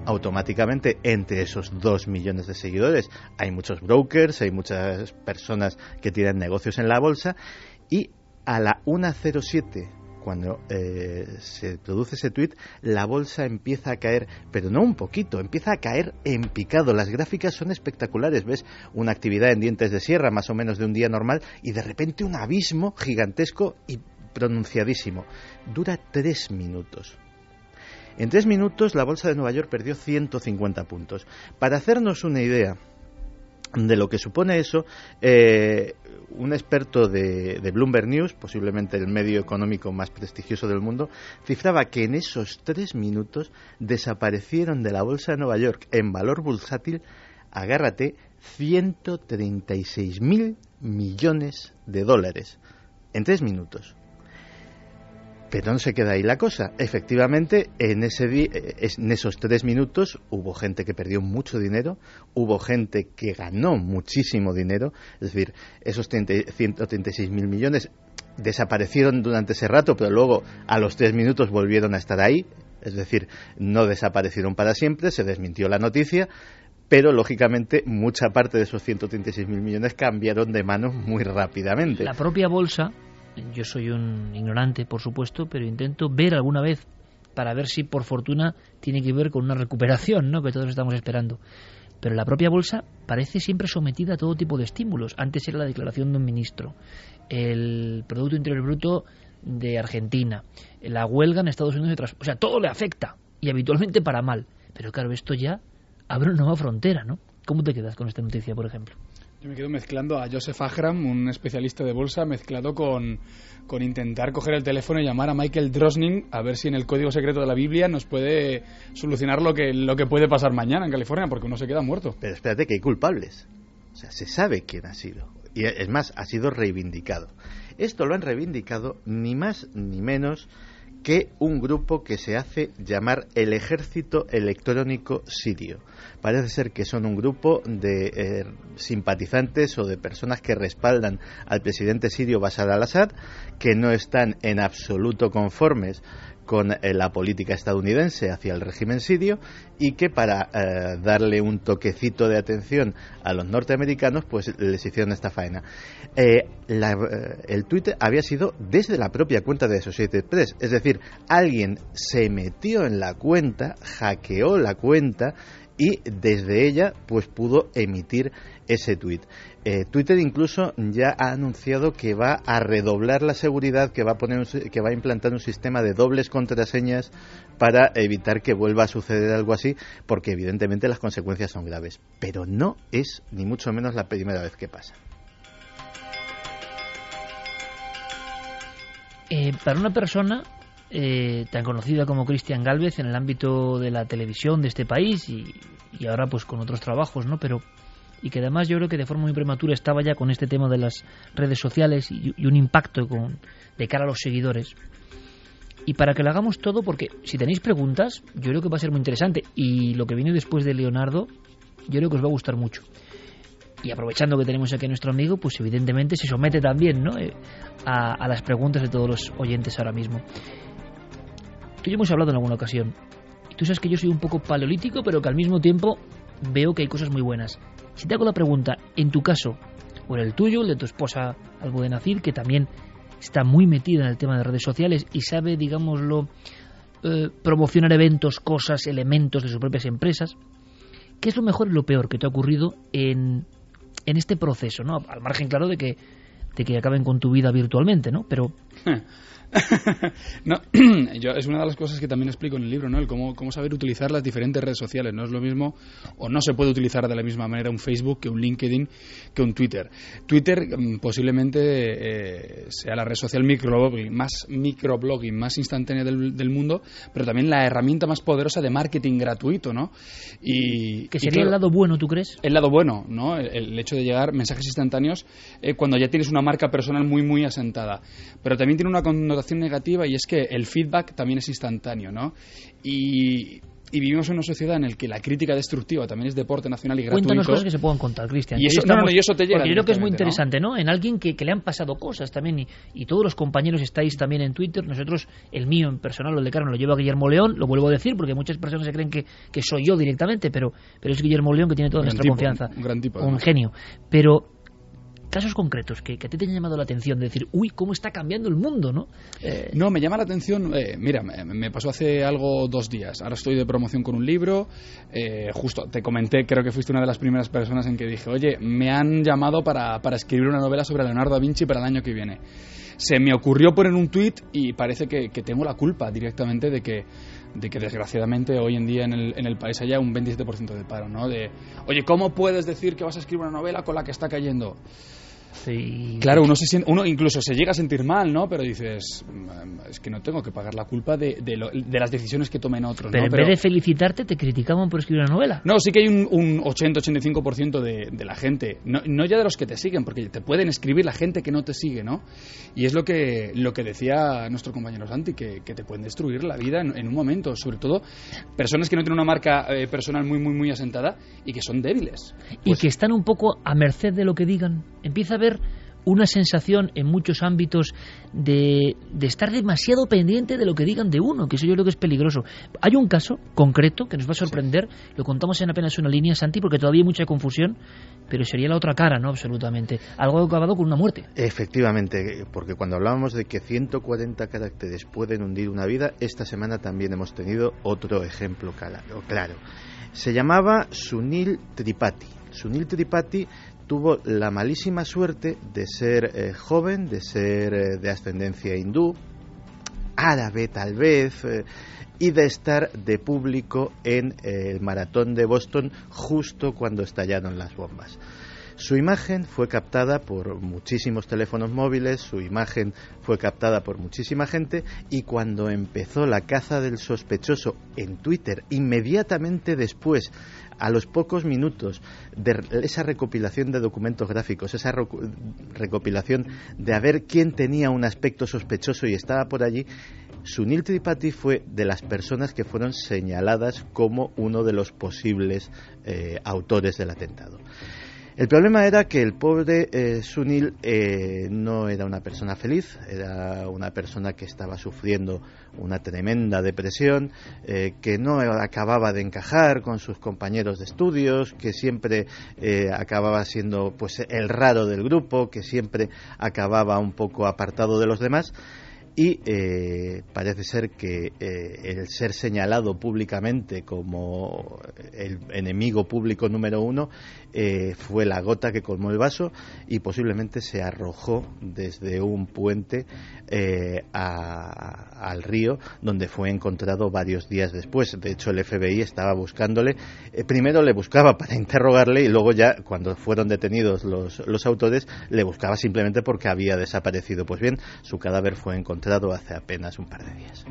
automáticamente entre esos dos millones de seguidores hay muchos brokers, hay muchas personas que tienen negocios en la bolsa y a la 1.07 cuando eh, se produce ese tweet, la bolsa empieza a caer, pero no un poquito, empieza a caer en picado. Las gráficas son espectaculares. Ves una actividad en dientes de sierra, más o menos de un día normal, y de repente un abismo gigantesco y pronunciadísimo. Dura tres minutos. En tres minutos la Bolsa de Nueva York perdió 150 puntos. Para hacernos una idea de lo que supone eso, eh, un experto de, de, Bloomberg News, posiblemente el medio económico más prestigioso del mundo, cifraba que en esos tres minutos desaparecieron de la Bolsa de Nueva York en valor bursátil, agárrate, 136 mil millones de dólares en tres minutos. Pero no se queda ahí la cosa. Efectivamente, en, ese eh, en esos tres minutos hubo gente que perdió mucho dinero, hubo gente que ganó muchísimo dinero, es decir, esos 136 mil millones desaparecieron durante ese rato, pero luego a los tres minutos volvieron a estar ahí, es decir, no desaparecieron para siempre, se desmintió la noticia, pero lógicamente mucha parte de esos 136 mil millones cambiaron de manos muy rápidamente. La propia bolsa yo soy un ignorante, por supuesto, pero intento ver alguna vez para ver si por fortuna tiene que ver con una recuperación, ¿no? que todos estamos esperando. Pero la propia bolsa parece siempre sometida a todo tipo de estímulos. Antes era la declaración de un ministro, el Producto Interior Bruto de Argentina, la huelga en Estados Unidos, o sea, todo le afecta y habitualmente para mal. Pero claro, esto ya abre una nueva frontera, ¿no? ¿Cómo te quedas con esta noticia, por ejemplo? Yo me quedo mezclando a Joseph Ahram, un especialista de bolsa, mezclado con, con intentar coger el teléfono y llamar a Michael Drosnin a ver si en el código secreto de la Biblia nos puede solucionar lo que, lo que puede pasar mañana en California, porque uno se queda muerto. Pero espérate que hay culpables. O sea, se sabe quién ha sido. Y es más, ha sido reivindicado. Esto lo han reivindicado ni más ni menos que un grupo que se hace llamar el Ejército Electrónico Sirio. Parece ser que son un grupo de eh, simpatizantes o de personas que respaldan al presidente sirio Bashar al-Assad, que no están en absoluto conformes con eh, la política estadounidense hacia el régimen sirio y que para eh, darle un toquecito de atención a los norteamericanos pues les hicieron esta faena. Eh, el Twitter había sido desde la propia cuenta de Associated Press, es decir, alguien se metió en la cuenta, hackeó la cuenta y desde ella pues pudo emitir ese tweet. Eh, Twitter incluso ya ha anunciado que va a redoblar la seguridad, que va a poner que va a implantar un sistema de dobles contraseñas para evitar que vuelva a suceder algo así, porque evidentemente las consecuencias son graves. Pero no es ni mucho menos la primera vez que pasa. Eh, para una persona eh, tan conocida como Cristian Galvez en el ámbito de la televisión de este país y, ahora pues con otros trabajos, ¿no? Pero y que además yo creo que de forma muy prematura estaba ya con este tema de las redes sociales y, un impacto con, de cara a los seguidores. Y para que lo hagamos todo, porque si tenéis preguntas, yo creo que va a ser muy interesante. Y lo que viene después de Leonardo, yo creo que os va a gustar mucho. Y aprovechando que tenemos aquí a nuestro amigo, pues evidentemente se somete también ¿no? Eh, a, las preguntas de todos los oyentes ahora mismo. Tú y hemos hablado en alguna ocasión. Y tú sabes que yo soy un poco paleolítico, pero que al mismo tiempo veo que hay cosas muy buenas. Si te hago la pregunta, en tu caso, o en el tuyo, el de tu esposa Nacir, que también está muy metida en el tema de redes sociales y sabe, digámoslo, eh, promocionar eventos, cosas, elementos de sus propias empresas, ¿qué es lo mejor y lo peor que te ha ocurrido en, en este proceso? ¿no? Al margen, claro, de que, de que acaben con tu vida virtualmente, ¿no? Pero *laughs* *laughs* no, *clears throat* yo, es una de las cosas que también explico en el libro, ¿no? El cómo, cómo, saber utilizar las diferentes redes sociales. No es lo mismo, o no se puede utilizar de la misma manera un Facebook que un LinkedIn, que un Twitter. Twitter mm, posiblemente eh, sea la red social microblogging más, microblogging más instantánea del, del, mundo, pero también la herramienta más poderosa de marketing gratuito, ¿no? Y, ¿Que sería el lado bueno, tú crees? El lado bueno, ¿no? El, hecho de llegar mensajes instantáneos eh, cuando ya tienes una marca personal muy, muy asentada. Pero también tiene una connotación negativa y es que el feedback también es instantáneo, ¿no? Y, vivimos en una sociedad en la que la crítica destructiva también es deporte nacional y gratuito. Cuéntanos cosas que se puedan contar, Cristian. Y eso, no, eso te llega. Porque yo creo que es muy interesante, ¿no? En alguien que, le han pasado cosas también y, todos los compañeros estáis también en Twitter. Nosotros, el mío en personal, el de Carmen, lo lleva Guillermo León, lo vuelvo a decir porque muchas personas se creen que, soy yo directamente, pero, pero es Guillermo León que tiene toda nuestra confianza. Un gran tipo. Un genio. Pero casos concretos que, a ti te han llamado la atención, de decir, uy, cómo está cambiando el mundo, ¿no? Eh, no, me llama la atención, eh, mira, me, pasó hace algo dos días, ahora estoy de promoción con un libro, eh, justo te comenté, creo que fuiste una de las primeras personas en que dije, oye, me han llamado para, escribir una novela sobre Leonardo da Vinci para el año que viene. Se me ocurrió poner un tuit y parece que, que tengo la culpa directamente de que de que desgraciadamente hoy en día en el, en el país haya un 27% de paro, ¿no? De, oye, ¿cómo puedes decir que vas a escribir una novela con la que está cayendo? Claro, uno, se uno incluso se llega a sentir mal, ¿no? Pero dices, mm, es que no tengo que pagar la culpa de, de, las decisiones que tomen otros. Pero en vez de felicitarte, te criticaban por escribir una novela. No, sí que hay un, un 80-85% de, de la gente, no, no, ya de los que te siguen, porque te pueden escribir la gente que no te sigue, ¿no? Y es lo que, lo que decía nuestro compañero Santi, que, que te pueden destruir la vida en, un momento, sobre todo personas que no tienen una marca eh, personal muy, muy, muy asentada y que son débiles. y pues que están un poco a merced de lo que digan. Empieza a haber una sensación en muchos ámbitos de, de, estar demasiado pendiente de lo que digan de uno, que eso yo creo que es peligroso. Hay un caso concreto que nos va a sorprender, lo contamos en apenas una línea, Santi, porque todavía hay mucha confusión, pero sería la otra cara, ¿no? Absolutamente. Algo acabado con una muerte. Efectivamente, porque cuando hablábamos de que 140 caracteres pueden hundir una vida, esta semana también hemos tenido otro ejemplo claro. Se llamaba Sunil Tripathi. Sunil Tripathi tuvo la malísima suerte de ser eh, joven, de ser eh, de ascendencia hindú, árabe tal vez, eh, y de estar de público en el maratón de Boston justo cuando estallaron las bombas. Su imagen fue captada por muchísimos teléfonos móviles, su imagen fue captada por muchísima gente y cuando empezó la caza del sospechoso en Twitter, inmediatamente después a los pocos minutos de esa recopilación de documentos gráficos, esa recopilación de a ver quién tenía un aspecto sospechoso y estaba por allí, Sunil Tripathi fue de las personas que fueron señaladas como uno de los posibles eh, autores del atentado. El problema era que el pobre eh, Sunil eh, no era una persona feliz, era una persona que estaba sufriendo una tremenda depresión, eh, que no acababa de encajar con sus compañeros de estudios, que siempre acababa siendo pues el raro del grupo, que siempre acababa un poco apartado de los demás. Y eh, parece ser que eh, el ser señalado públicamente como el enemigo público número uno eh, fue la gota que colmó el vaso y posiblemente se arrojó desde un puente al río donde fue encontrado varios días después. De hecho, el FBI estaba buscándole. primero le buscaba para *laughs* interrogarle y luego ya cuando fueron detenidos los, los autores le buscaba simplemente porque había desaparecido. Pues bien, su cadáver fue encontrado hace apenas un par de días.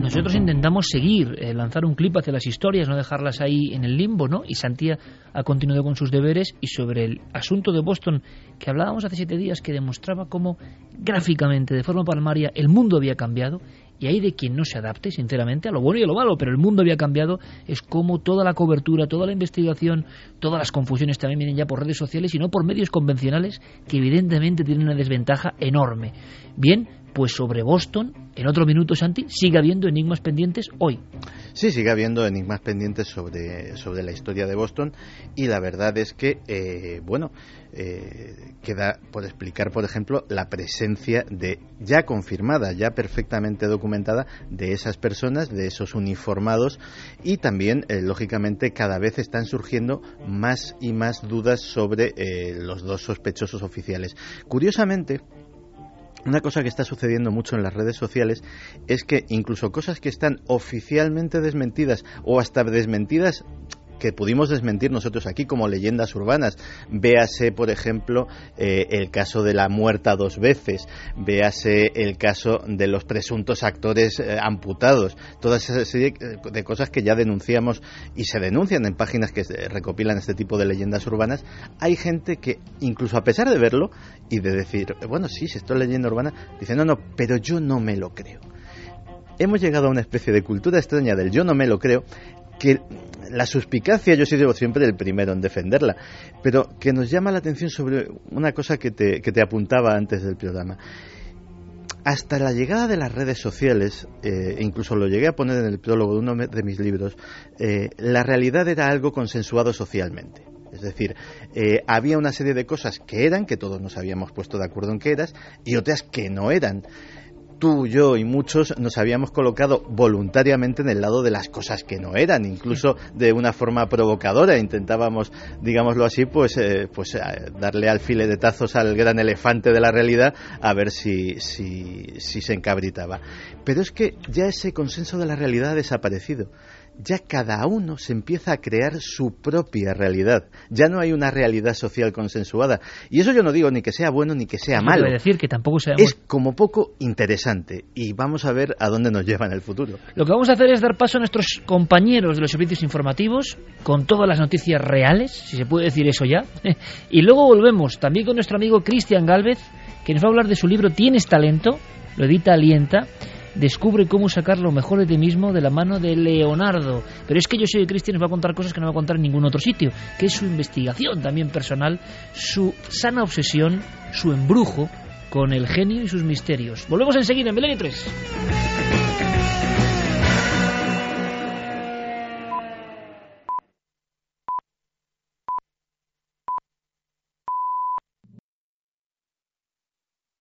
Nosotros intentamos seguir, eh, lanzar un clip hacia las historias, no dejarlas ahí en el limbo, ¿no? Y Santía ha continuado con sus deberes y sobre el asunto de Boston que hablábamos hace siete días que demostraba cómo gráficamente, de forma palmaria, el mundo había cambiado y hay de quien no se adapte, sinceramente, a lo bueno y a lo malo, pero el mundo había cambiado, es como toda la cobertura, toda la investigación, todas las confusiones también vienen ya por redes sociales y no por medios convencionales que evidentemente tienen una desventaja enorme. Bien, pues sobre Boston, en otro minuto, Santi, sigue habiendo enigmas pendientes hoy. Sí, sigue habiendo enigmas pendientes sobre, sobre la historia de Boston y la verdad es que, eh, bueno, eh, queda por explicar, por ejemplo, la presencia de ya confirmada, ya perfectamente documentada de esas personas, de esos uniformados y también, eh, lógicamente, cada vez están surgiendo más y más dudas sobre los dos sospechosos oficiales. Curiosamente, una cosa que está sucediendo mucho en las redes sociales es que incluso cosas que están oficialmente desmentidas o hasta desmentidas que pudimos desmentir nosotros aquí como leyendas urbanas. Véase, por ejemplo, eh, el caso de la muerta dos veces, véase el caso de los presuntos actores eh, amputados, toda esa serie de cosas que ya denunciamos y se denuncian en páginas que recopilan este tipo de leyendas urbanas. Hay gente que, incluso a pesar de verlo y de decir, bueno, sí, si esto es leyenda urbana, dice, no, no, pero yo no me lo creo hemos llegado a una especie de cultura extraña del yo no me lo creo, que la suspicacia, yo he sido siempre el primero en defenderla, pero que nos llama la atención sobre una cosa que te, que te apuntaba antes del programa. Hasta la llegada de las redes sociales, eh, incluso lo llegué a poner en el prólogo de uno de mis libros, eh, la realidad era algo consensuado socialmente. Es decir, eh, había una serie de cosas que eran, que todos nos habíamos puesto de acuerdo en que eras, y otras que no eran tú, yo y muchos nos habíamos colocado voluntariamente en el lado de las cosas que no eran, incluso de una forma provocadora. Intentábamos, digámoslo así, pues, eh, pues eh, darle alfiletazos al gran elefante de la realidad a ver si, si, si se encabritaba. Pero es que ya ese consenso de la realidad ha desaparecido ya cada uno se empieza a crear su propia realidad. Ya no hay una realidad social consensuada. Y eso yo no digo ni que sea bueno ni que sea malo. decir que tampoco Es como poco interesante y vamos a ver a dónde nos lleva en el futuro. Lo que vamos a hacer es dar paso a nuestros compañeros de los servicios informativos con todas las noticias reales, si se puede decir eso ya. *laughs* Y luego volvemos también con nuestro amigo Cristian Galvez, que nos va a hablar de su libro Tienes talento, lo edita Alienta descubre cómo sacar lo mejor de ti mismo de la mano de Leonardo. Pero es que yo soy Cristian nos va a contar cosas que no va a contar en ningún otro sitio, que es su investigación también personal, su sana obsesión, su embrujo con el genio y sus misterios. Volvemos enseguida en Milenio 3.